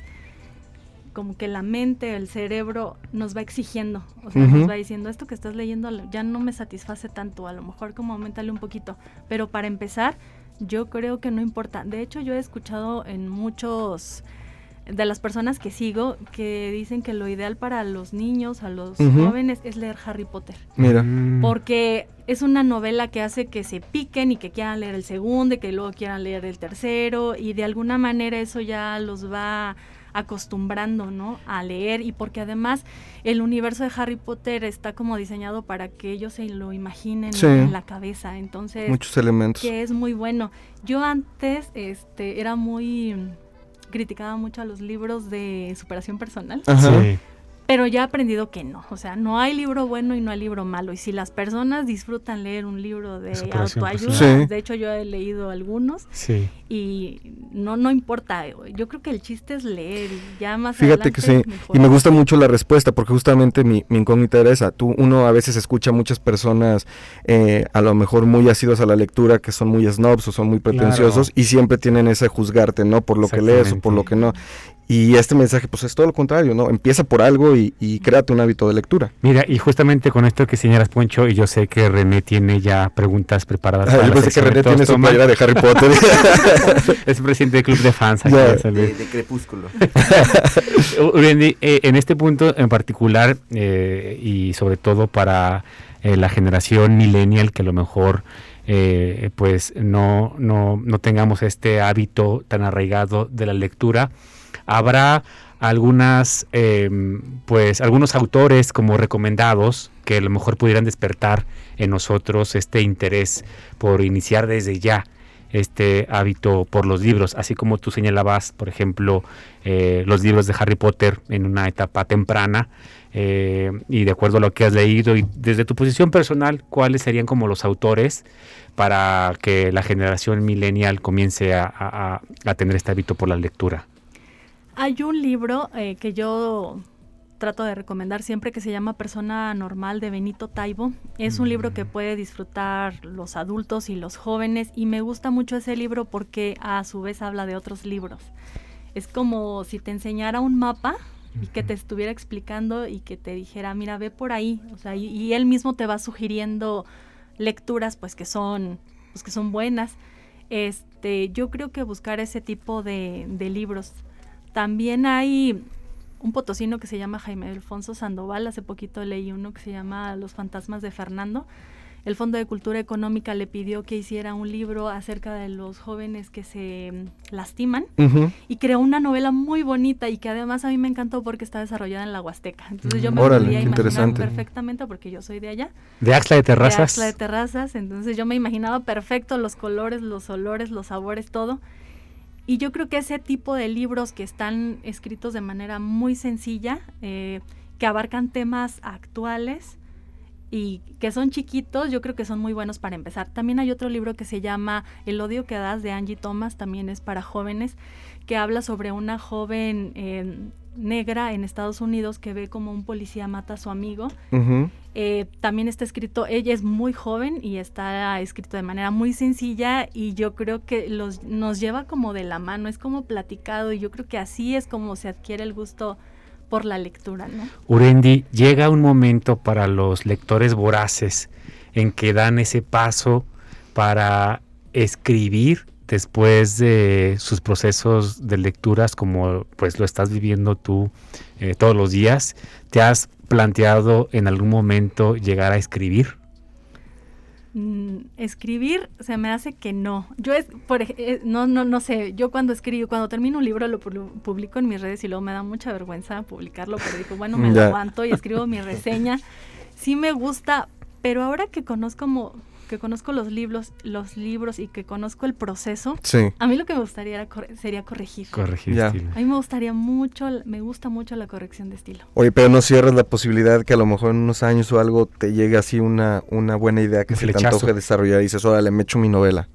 como que la mente, el cerebro nos va exigiendo, o sea, nos va diciendo, esto que estás leyendo ya no me satisface tanto, a lo mejor como aumentale un poquito, pero para empezar, yo creo que no importa. De hecho, yo he escuchado en muchos de las personas que sigo que dicen que lo ideal para los niños, a los jóvenes, es leer Harry Potter. Mira. Mm. Porque es una novela que hace que se piquen y que quieran leer el segundo y que luego quieran leer el tercero y de alguna manera eso ya los va acostumbrando, ¿no? A leer y porque además el universo de Harry Potter está como diseñado para que ellos se lo imaginen en la cabeza, entonces muchos elementos que es muy bueno. Yo antes, este, era muy criticaba mucho a los libros de superación personal. Pero ya he aprendido que no, o sea, no hay libro bueno y no hay libro malo. Y si las personas disfrutan leer un libro de autoayuda, de hecho yo he leído algunos, sí. y no no importa, yo creo que el chiste es leer y ya más Fíjate que sí, y me gusta mucho la respuesta, porque justamente mi, mi, incógnita era esa. Tú, uno a veces escucha a muchas personas, eh, a lo mejor muy asidos a la lectura, que son muy snobs o son muy pretenciosos, y siempre tienen ese juzgarte, ¿no? Por lo que lees o por lo que no. Y este mensaje, pues es todo lo contrario, ¿no? Empieza por algo y, y créate un hábito de lectura. Mira, y justamente con esto que señalas, Poncho, y yo sé que René tiene ya preguntas preparadas. Ah, yo pensé que René tiene su playera de Harry Potter. es presidente del club de fans. de, Crepúsculo. Eh, en este punto en particular, eh, y sobre todo para eh, la generación millennial, que a lo mejor... pues no, no, no tengamos este hábito tan arraigado de la lectura, ¿Habrá algunas, em, pues, algunos autores como recomendados que a lo mejor pudieran despertar en nosotros este interés por iniciar desde ya este hábito por los libros, así como tú señalabas, por ejemplo, eh, los libros de Harry Potter en una etapa temprana, eh, y de acuerdo a lo que has leído y desde tu posición personal, ¿cuáles serían como los autores para que la generación millennial comience a, tener este hábito por la lectura? Hay un libro eh, que yo trato de recomendar siempre que se llama Persona Normal de Benito Taibo. Es un libro que mm. puede disfrutar los adultos y los jóvenes y me gusta mucho ese libro porque a su vez habla de otros libros. Es como si te enseñara un mapa y que te estuviera explicando y que te dijera, mira, ve por ahí, o sea, y, él mismo te va sugiriendo lecturas pues que son pues que son buenas. Este, yo creo que buscar ese tipo de, de libros. También hay un potosino que se llama Jaime Alfonso Sandoval, hace poquito leí uno que se llama Los fantasmas de Fernando. El Fondo de Cultura Económica le pidió que hiciera un libro acerca de los jóvenes que se mm, lastiman y creó una novela muy bonita y que además a mí me encantó porque está desarrollada en la Huasteca. Entonces yo me podía imaginar perfectamente porque yo soy de allá. De Axla de Terrazas. De Axla de Terrazas, entonces yo me imaginaba perfecto los colores, los olores, los sabores, todo. Y yo creo que ese tipo de libros que están escritos de manera muy sencilla, eh, que abarcan temas actuales y que son chiquitos, yo creo que son muy buenos para empezar. También hay otro libro que se llama El odio que das de Angie Thomas, también es para jóvenes, que habla sobre una joven eh, negra en Estados Unidos que ve como un policía mata a su amigo. Eh, también está escrito, ella es muy joven y está escrito de manera muy sencilla y yo creo que los, nos lleva como de la mano, es como platicado y yo creo que así es como se adquiere el gusto por la lectura. ¿no? Urendi, llega un momento para los lectores voraces en que dan ese paso para escribir después de sus procesos de lecturas como pues lo estás viviendo tú eh, todos los días, ¿te has planteado en algún momento llegar a escribir? Mm, escribir se me hace que no. Yo es, por eh, no, no, no sé, yo cuando escribo, cuando termino un libro lo publico en mis redes y luego me da mucha vergüenza publicarlo, pero digo, bueno, me lo aguanto y escribo mi reseña. Sí me gusta, pero ahora que conozco como que conozco los libros, los libros y que conozco el proceso, a mí lo que me gustaría sería corregir. Corregir A mí me gustaría mucho, me gusta mucho la corrección de estilo. Oye, pero no cierras la posibilidad que a lo mejor en unos años o algo te llegue así una, una buena idea que se te antoje desarrollar y dices, órale, me echo mi novela.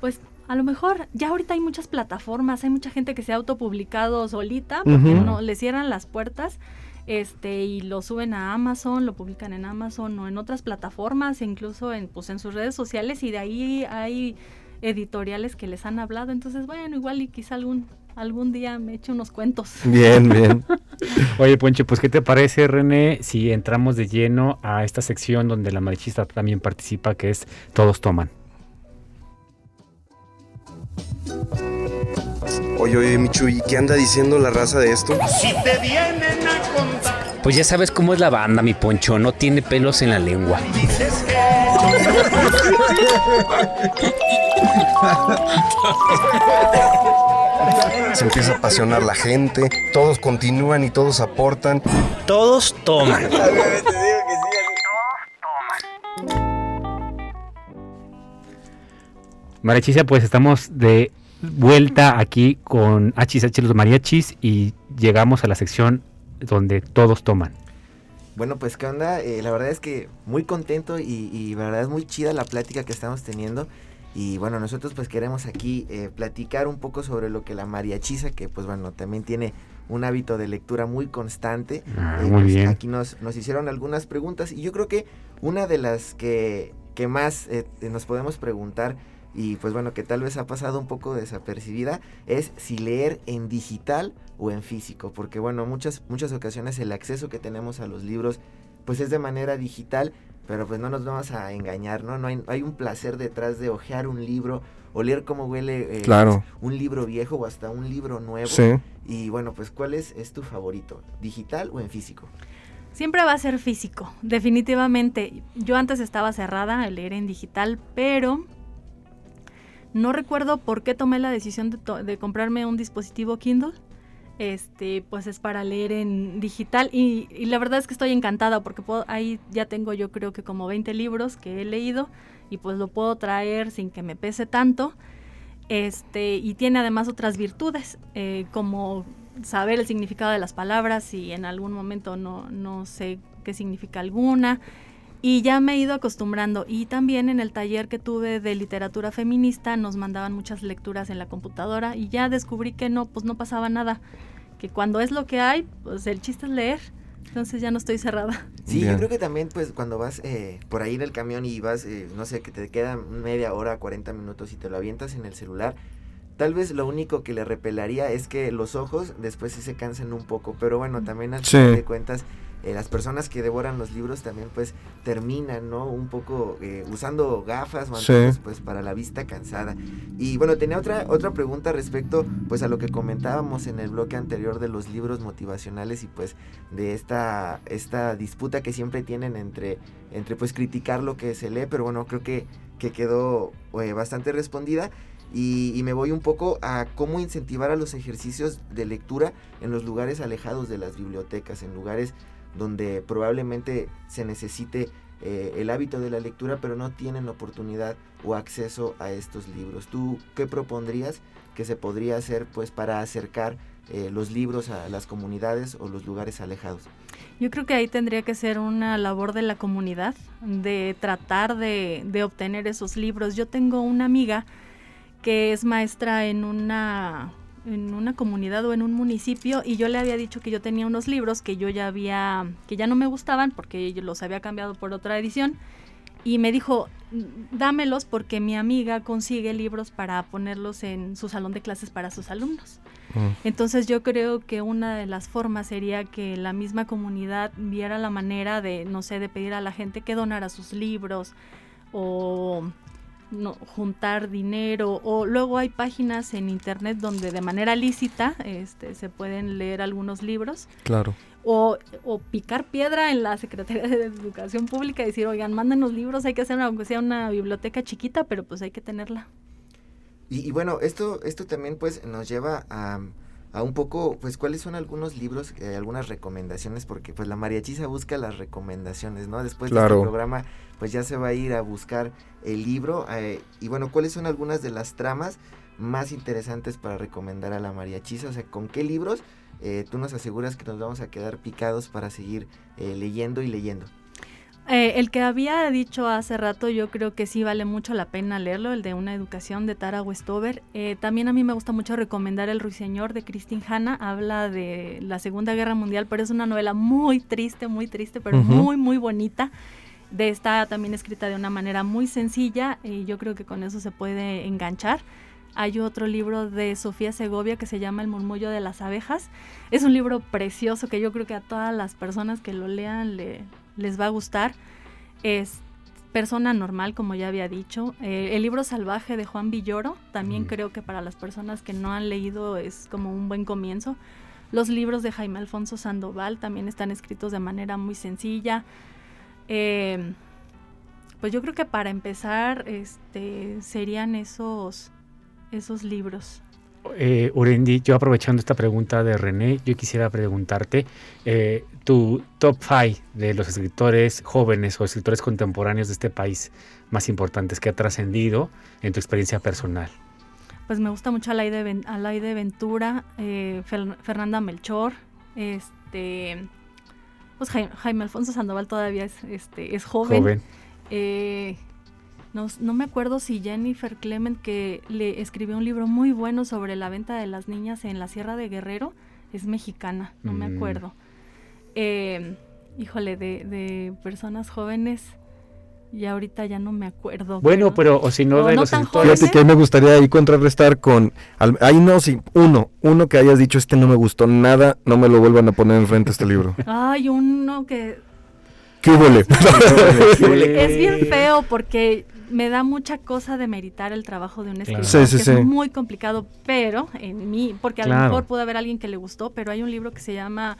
Pues a lo mejor ya ahorita hay muchas plataformas, hay mucha gente que se ha autopublicado solita porque no le cierran las puertas este y lo suben a Amazon, lo publican en Amazon o en otras plataformas, incluso en pues en sus redes sociales y de ahí hay editoriales que les han hablado, entonces bueno, igual y quizá algún algún día me eche unos cuentos. Bien, bien. Oye, Ponche, pues ¿qué te parece, René, si entramos de lleno a esta sección donde la marichista también participa, que es Todos Toman? Oye, oye, Michu, ¿y qué anda diciendo la raza de esto? Si te vienen a contar. Pues ya sabes cómo es la banda, mi poncho, no tiene pelos en la lengua. Se empieza a apasionar la gente, todos continúan y todos aportan. Todos toman. Marichicia, pues estamos de vuelta aquí con HSH los mariachis y llegamos a la sección donde todos toman. Bueno, pues qué onda, eh, la verdad es que muy contento y, la verdad es muy chida la plática que estamos teniendo. Y bueno, nosotros pues queremos aquí eh, platicar un poco sobre lo que la mariachiza, que pues bueno, también tiene un hábito de lectura muy constante. Ah, muy pues, bien. Aquí nos, nos hicieron algunas preguntas y yo creo que una de las que, que más eh, nos podemos preguntar y pues bueno, que tal vez ha pasado un poco desapercibida, es si leer en digital o en físico, porque bueno, muchas, muchas ocasiones el acceso que tenemos a los libros pues es de manera digital, pero pues no nos vamos a engañar, ¿no? no hay, hay un placer detrás de hojear un libro, oler cómo huele eh, claro. un libro viejo o hasta un libro nuevo. Y bueno, pues ¿cuál es, es tu favorito? ¿Digital o en físico? Siempre va a ser físico, definitivamente. Yo antes estaba cerrada a leer en digital, pero no recuerdo por qué tomé la decisión de, comprarme un dispositivo Kindle. este, pues es para leer en digital y, y la verdad es que estoy encantada porque puedo, ahí ya tengo yo creo que como 20 libros que he leído y pues lo puedo traer sin que me pese tanto. Este, y tiene además otras virtudes, eh, como saber el significado de las palabras y en algún momento no, no sé qué significa alguna. Y ya me he ido acostumbrando. Y también en el taller que tuve de literatura feminista nos mandaban muchas lecturas en la computadora y ya descubrí que no, pues no pasaba nada. Que cuando es lo que hay, pues el chiste es leer. Entonces ya no estoy cerrada. Sí, yo creo que también pues cuando vas eh, por ahí en el camión y vas, eh, no sé, que te queda media hora, 40 minutos y te lo avientas en el celular, tal vez lo único que le repelaría es que los ojos después sí se cansen un poco, pero bueno, también al final de cuentas eh, las personas que devoran los libros también pues terminan, ¿no? Un poco eh, usando gafas, pues para la vista cansada. Y bueno, tenía otra, otra pregunta respecto pues a lo que comentábamos en el bloque anterior de los libros motivacionales y pues de esta, esta disputa que siempre tienen entre, entre pues criticar lo que se lee, pero bueno, creo que, que quedó eh, bastante respondida. Y, y, me voy un poco a cómo incentivar a los ejercicios de lectura en los lugares alejados de las bibliotecas, en lugares donde probablemente se necesite eh, el hábito de la lectura, pero no tienen oportunidad o acceso a estos libros. ¿Tú qué propondrías que se podría hacer pues para acercar eh, los libros a las comunidades o los lugares alejados? Yo creo que ahí tendría que ser una labor de la comunidad, de tratar de, de obtener esos libros. Yo tengo una amiga que es maestra en una en una comunidad o en un municipio y yo le había dicho que yo tenía unos libros que yo ya había, que ya no me gustaban porque yo los había cambiado por otra edición y me dijo, dámelos porque mi amiga consigue libros para ponerlos en su salón de clases para sus alumnos. Mm. Entonces yo creo que una de las formas sería que la misma comunidad viera la manera de, no sé, de pedir a la gente que donara sus libros o no, juntar dinero o luego hay páginas en internet donde de manera lícita este, se pueden leer algunos libros. Claro. O, o, picar piedra en la Secretaría de Educación Pública y decir, oigan, mándenos libros, hay que hacer aunque sea una biblioteca chiquita, pero pues hay que tenerla. Y, y bueno, esto, esto también pues nos lleva a a un poco, pues, cuáles son algunos libros, eh, algunas recomendaciones, porque pues la mariachisa busca las recomendaciones, ¿no? Después de este programa, pues ya se va a ir a buscar el libro. Eh, y bueno, ¿cuáles son algunas de las tramas más interesantes para recomendar a la mariachisa? O sea, ¿con qué libros eh, tú nos aseguras que nos vamos a quedar picados para seguir leyendo y leyendo? Eh, el que había dicho hace rato, yo creo que sí vale mucho la pena leerlo, el de Una educación de Tara Westover. Eh, también a mí me gusta mucho recomendar El Ruiseñor de Christine Hanna. Habla de la Segunda Guerra Mundial, pero es una novela muy triste, muy triste, pero muy, muy bonita. De esta también escrita de una manera muy sencilla y yo creo que con eso se puede enganchar. Hay otro libro de Sofía Segovia que se llama El murmullo de las abejas. Es un libro precioso que yo creo que a todas las personas que lo lean le, les va a gustar. Es Persona Normal, como ya había dicho. Eh, el libro Salvaje de Juan Villoro, también creo que para las personas que no han leído es como un buen comienzo. Los libros de Jaime Alfonso Sandoval también están escritos de manera muy sencilla. Eh, pues yo creo que para empezar este, serían esos, esos libros. Eh, Urendi, yo aprovechando esta pregunta de René, yo quisiera preguntarte eh, tu top 5 de los escritores jóvenes o escritores contemporáneos de este país más importantes que ha trascendido en tu experiencia personal. Pues me gusta mucho Alaide, Ventura, eh, Fernanda Melchor, este, pues Jaime, Alfonso Sandoval todavía es, este, es joven. joven. Eh, no, me acuerdo si Jennifer Clement, que le escribió un libro muy bueno sobre la venta de las niñas en la Sierra de Guerrero, es mexicana, no me mm. acuerdo. Eh, híjole, de, personas jóvenes, y ahorita ya no me acuerdo. Bueno, pero, o si no, de los Fíjate que me gustaría ahí contrarrestar con. ahí no, sí, uno. Uno que hayas dicho, este no me gustó nada, no me lo vuelvan a poner enfrente este libro. Ay, uno que. ¿Qué huele? es bien feo porque me da mucha cosa de meritar el trabajo de un escritor, es muy complicado, pero en mí, porque a lo mejor puede haber alguien que le gustó, pero hay un libro que se llama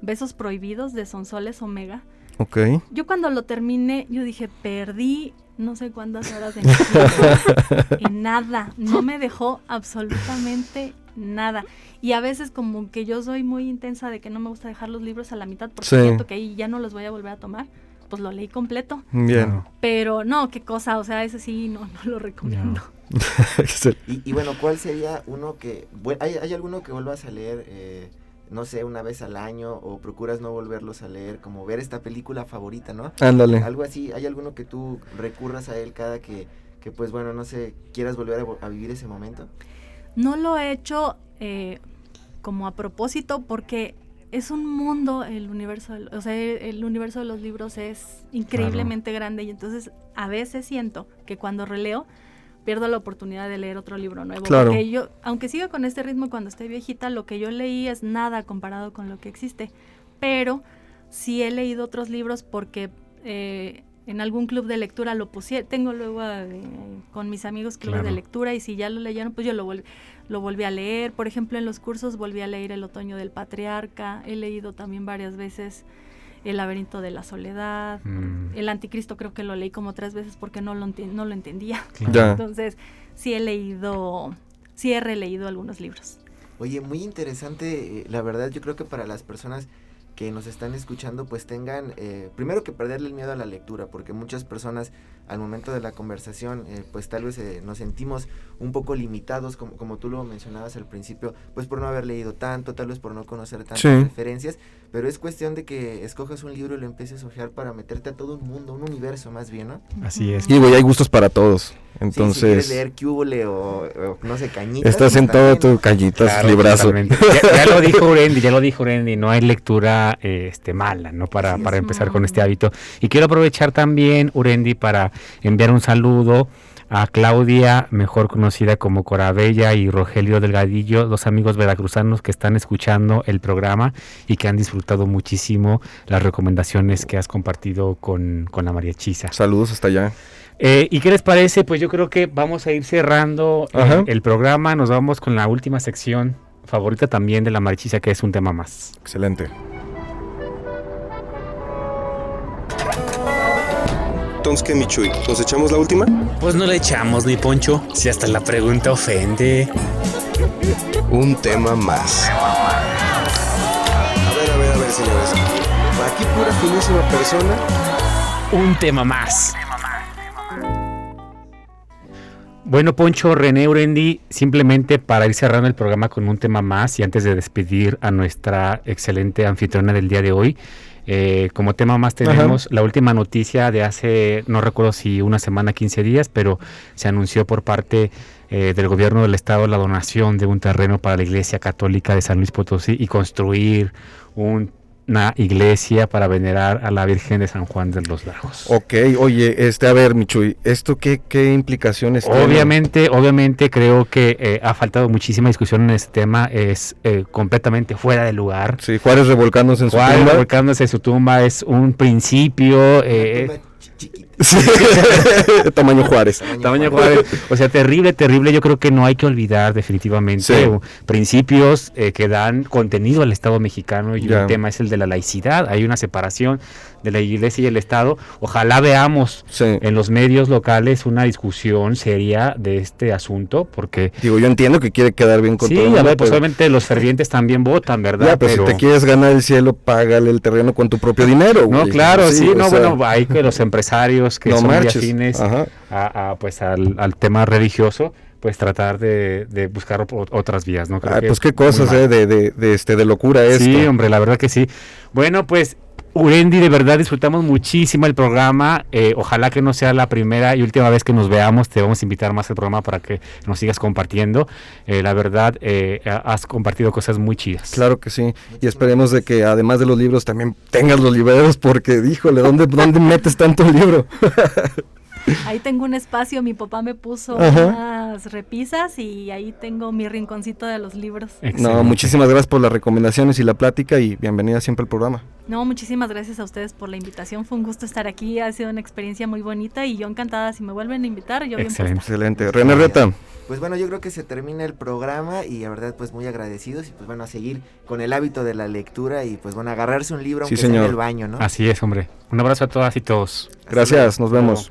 Besos Prohibidos de Sonsoles Omega. Ok. Yo cuando lo terminé, yo dije, perdí no sé cuántas horas en, en nada, no me dejó absolutamente nada. Y a veces como que yo soy muy intensa de que no me gusta dejar los libros a la mitad porque Sí. siento que ahí ya no los voy a volver a tomar. Pues lo leí completo. Bien. Pero no, qué cosa, o sea, ese sí no, no lo recomiendo. Y, y bueno, ¿cuál sería uno que... ¿hay, hay alguno que vuelvas a leer, eh, no sé, una vez al año o procuras no volverlos a leer, como ver esta película favorita, ¿no? Ándale. Algo así, ¿hay alguno que tú recurras a él cada que, que pues bueno, no sé, quieras volver a, vo- a vivir ese momento? No lo he hecho eh, como a propósito porque es un mundo el universo, o sea, el, el universo de los libros es increíblemente grande y entonces a veces siento que cuando releo pierdo la oportunidad de leer otro libro nuevo. Claro. Porque yo, aunque siga con este ritmo cuando esté viejita, lo que yo leí es nada comparado con lo que existe. Pero sí he leído otros libros porque eh, en algún club de lectura lo puse, tengo luego eh, con mis amigos clubes Claro. de lectura y si ya lo leyeron, pues yo lo, vol- lo volví a leer. Por ejemplo, en los cursos volví a leer El otoño del patriarca, he leído también varias veces El laberinto de la soledad, Mm. El anticristo creo que lo leí como tres veces porque no lo, enti- no lo entendía. Claro. Entonces, sí he leído, sí he releído algunos libros. Oye, muy interesante, eh, la verdad yo creo que para las personas que nos están escuchando pues tengan eh, primero que perderle el miedo a la lectura porque muchas personas al momento de la conversación eh, pues tal vez eh, nos sentimos un poco limitados como, como tú lo mencionabas al principio pues por no haber leído tanto tal vez por no conocer tantas Sí. referencias pero es cuestión de que escojas un libro y lo empieces a ojear para meterte a todo un mundo un universo más bien ¿no? Así es. Y güey, hay gustos para todos. Sí, si quieres Entonces, leer Cúbole o, o, no sé cañitas estás pues, en todo tu cañitas, Claro, librazo. Ya, ya lo dijo Urendi, ya lo dijo Urendi, no hay lectura eh, este, mala, ¿no? Para, para empezar con este hábito. Y quiero aprovechar también, Urendi, para enviar un saludo a Claudia, mejor conocida como Corabella, y Rogelio Delgadillo, dos amigos veracruzanos que están escuchando el programa y que han disfrutado muchísimo las recomendaciones que has compartido con, con la María Chisa. Saludos hasta allá. Eh, ¿Y qué les parece? Pues yo creo que vamos a ir cerrando eh, el programa. Nos vamos con la última sección favorita también de la marchisa, que es un tema más. Excelente. ¿Qué, Michui? ¿Nos echamos la última? Pues no le echamos, mi Poncho. Si hasta la pregunta ofende. Un tema más. A ver, a ver, a ver, señores. Aquí pura finísima persona. Un tema más. Bueno, Poncho, René Urendi, simplemente para ir cerrando el programa con un tema más y antes de despedir a nuestra excelente anfitriona del día de hoy, eh, como tema más tenemos la última noticia de hace, no recuerdo si una semana, 15 días, pero se anunció por parte eh, del gobierno del estado la donación de un terreno para la iglesia católica de San Luis Potosí y construir un- una iglesia para venerar a la Virgen de San Juan de los Lagos. Ok, oye, este, a ver, Michuy, ¿esto qué, qué implicaciones tiene? Obviamente, obviamente creo que eh, ha faltado muchísima discusión en este tema, es eh, completamente fuera de lugar. Sí, Juárez revolcándose en su Juárez tumba. revolcándose en su tumba es un principio... eh, Sí. Tamaño Juárez. Tamaño Juárez. O sea, terrible, terrible. Yo creo que no hay que olvidar definitivamente Sí. principios eh, que dan contenido al Estado mexicano y Ya. un tema es el de la laicidad. Hay una separación de la iglesia y el Estado. Ojalá veamos en los medios locales una discusión seria de este asunto porque... Digo, yo entiendo que quiere quedar bien con Sí, todo a ver, pues pero- obviamente los fervientes también votan, ¿verdad? Ya, pero, si te quieres ganar el cielo, págale el terreno con tu propio dinero, No, güey. claro, sí, no, sea, bueno, hay que los empresarios que No son marches, afines a, a, pues al, al tema religioso, pues tratar de, de buscar otras vías, ¿no? Creo Ay, que pues es qué cosas, eh, de, de, de, este, de locura esto. Sí, hombre, la verdad que sí. Bueno, pues Urendi, de verdad disfrutamos muchísimo el programa. Eh, ojalá que no sea la primera y última vez que nos veamos. Te vamos a invitar más al programa para que nos sigas compartiendo. Eh, la verdad, eh, ha- has compartido cosas muy chidas. Claro que sí. Y esperemos de que además de los libros también tengas los libreros porque, díjole, ¿dónde, dónde metes tanto libro? Ahí tengo un espacio, mi papá me puso Ajá. unas repisas y ahí tengo mi rinconcito de los libros. no, muchísimas gracias por las recomendaciones y la plática y bienvenida siempre al programa. No, muchísimas gracias a ustedes por la invitación. Fue un gusto estar aquí. Ha sido una experiencia muy bonita y yo encantada. Si me vuelven a invitar, yo bien puesta. Excelente. René Reta. Pues bueno, yo creo que se termina el programa y la verdad pues muy agradecidos y pues bueno, a seguir con el hábito de la lectura y pues bueno, agarrarse un libro Sí, aunque sea en señor. el baño, ¿no? Así es, hombre. Un abrazo a todas y todos. Gracias, nos vemos.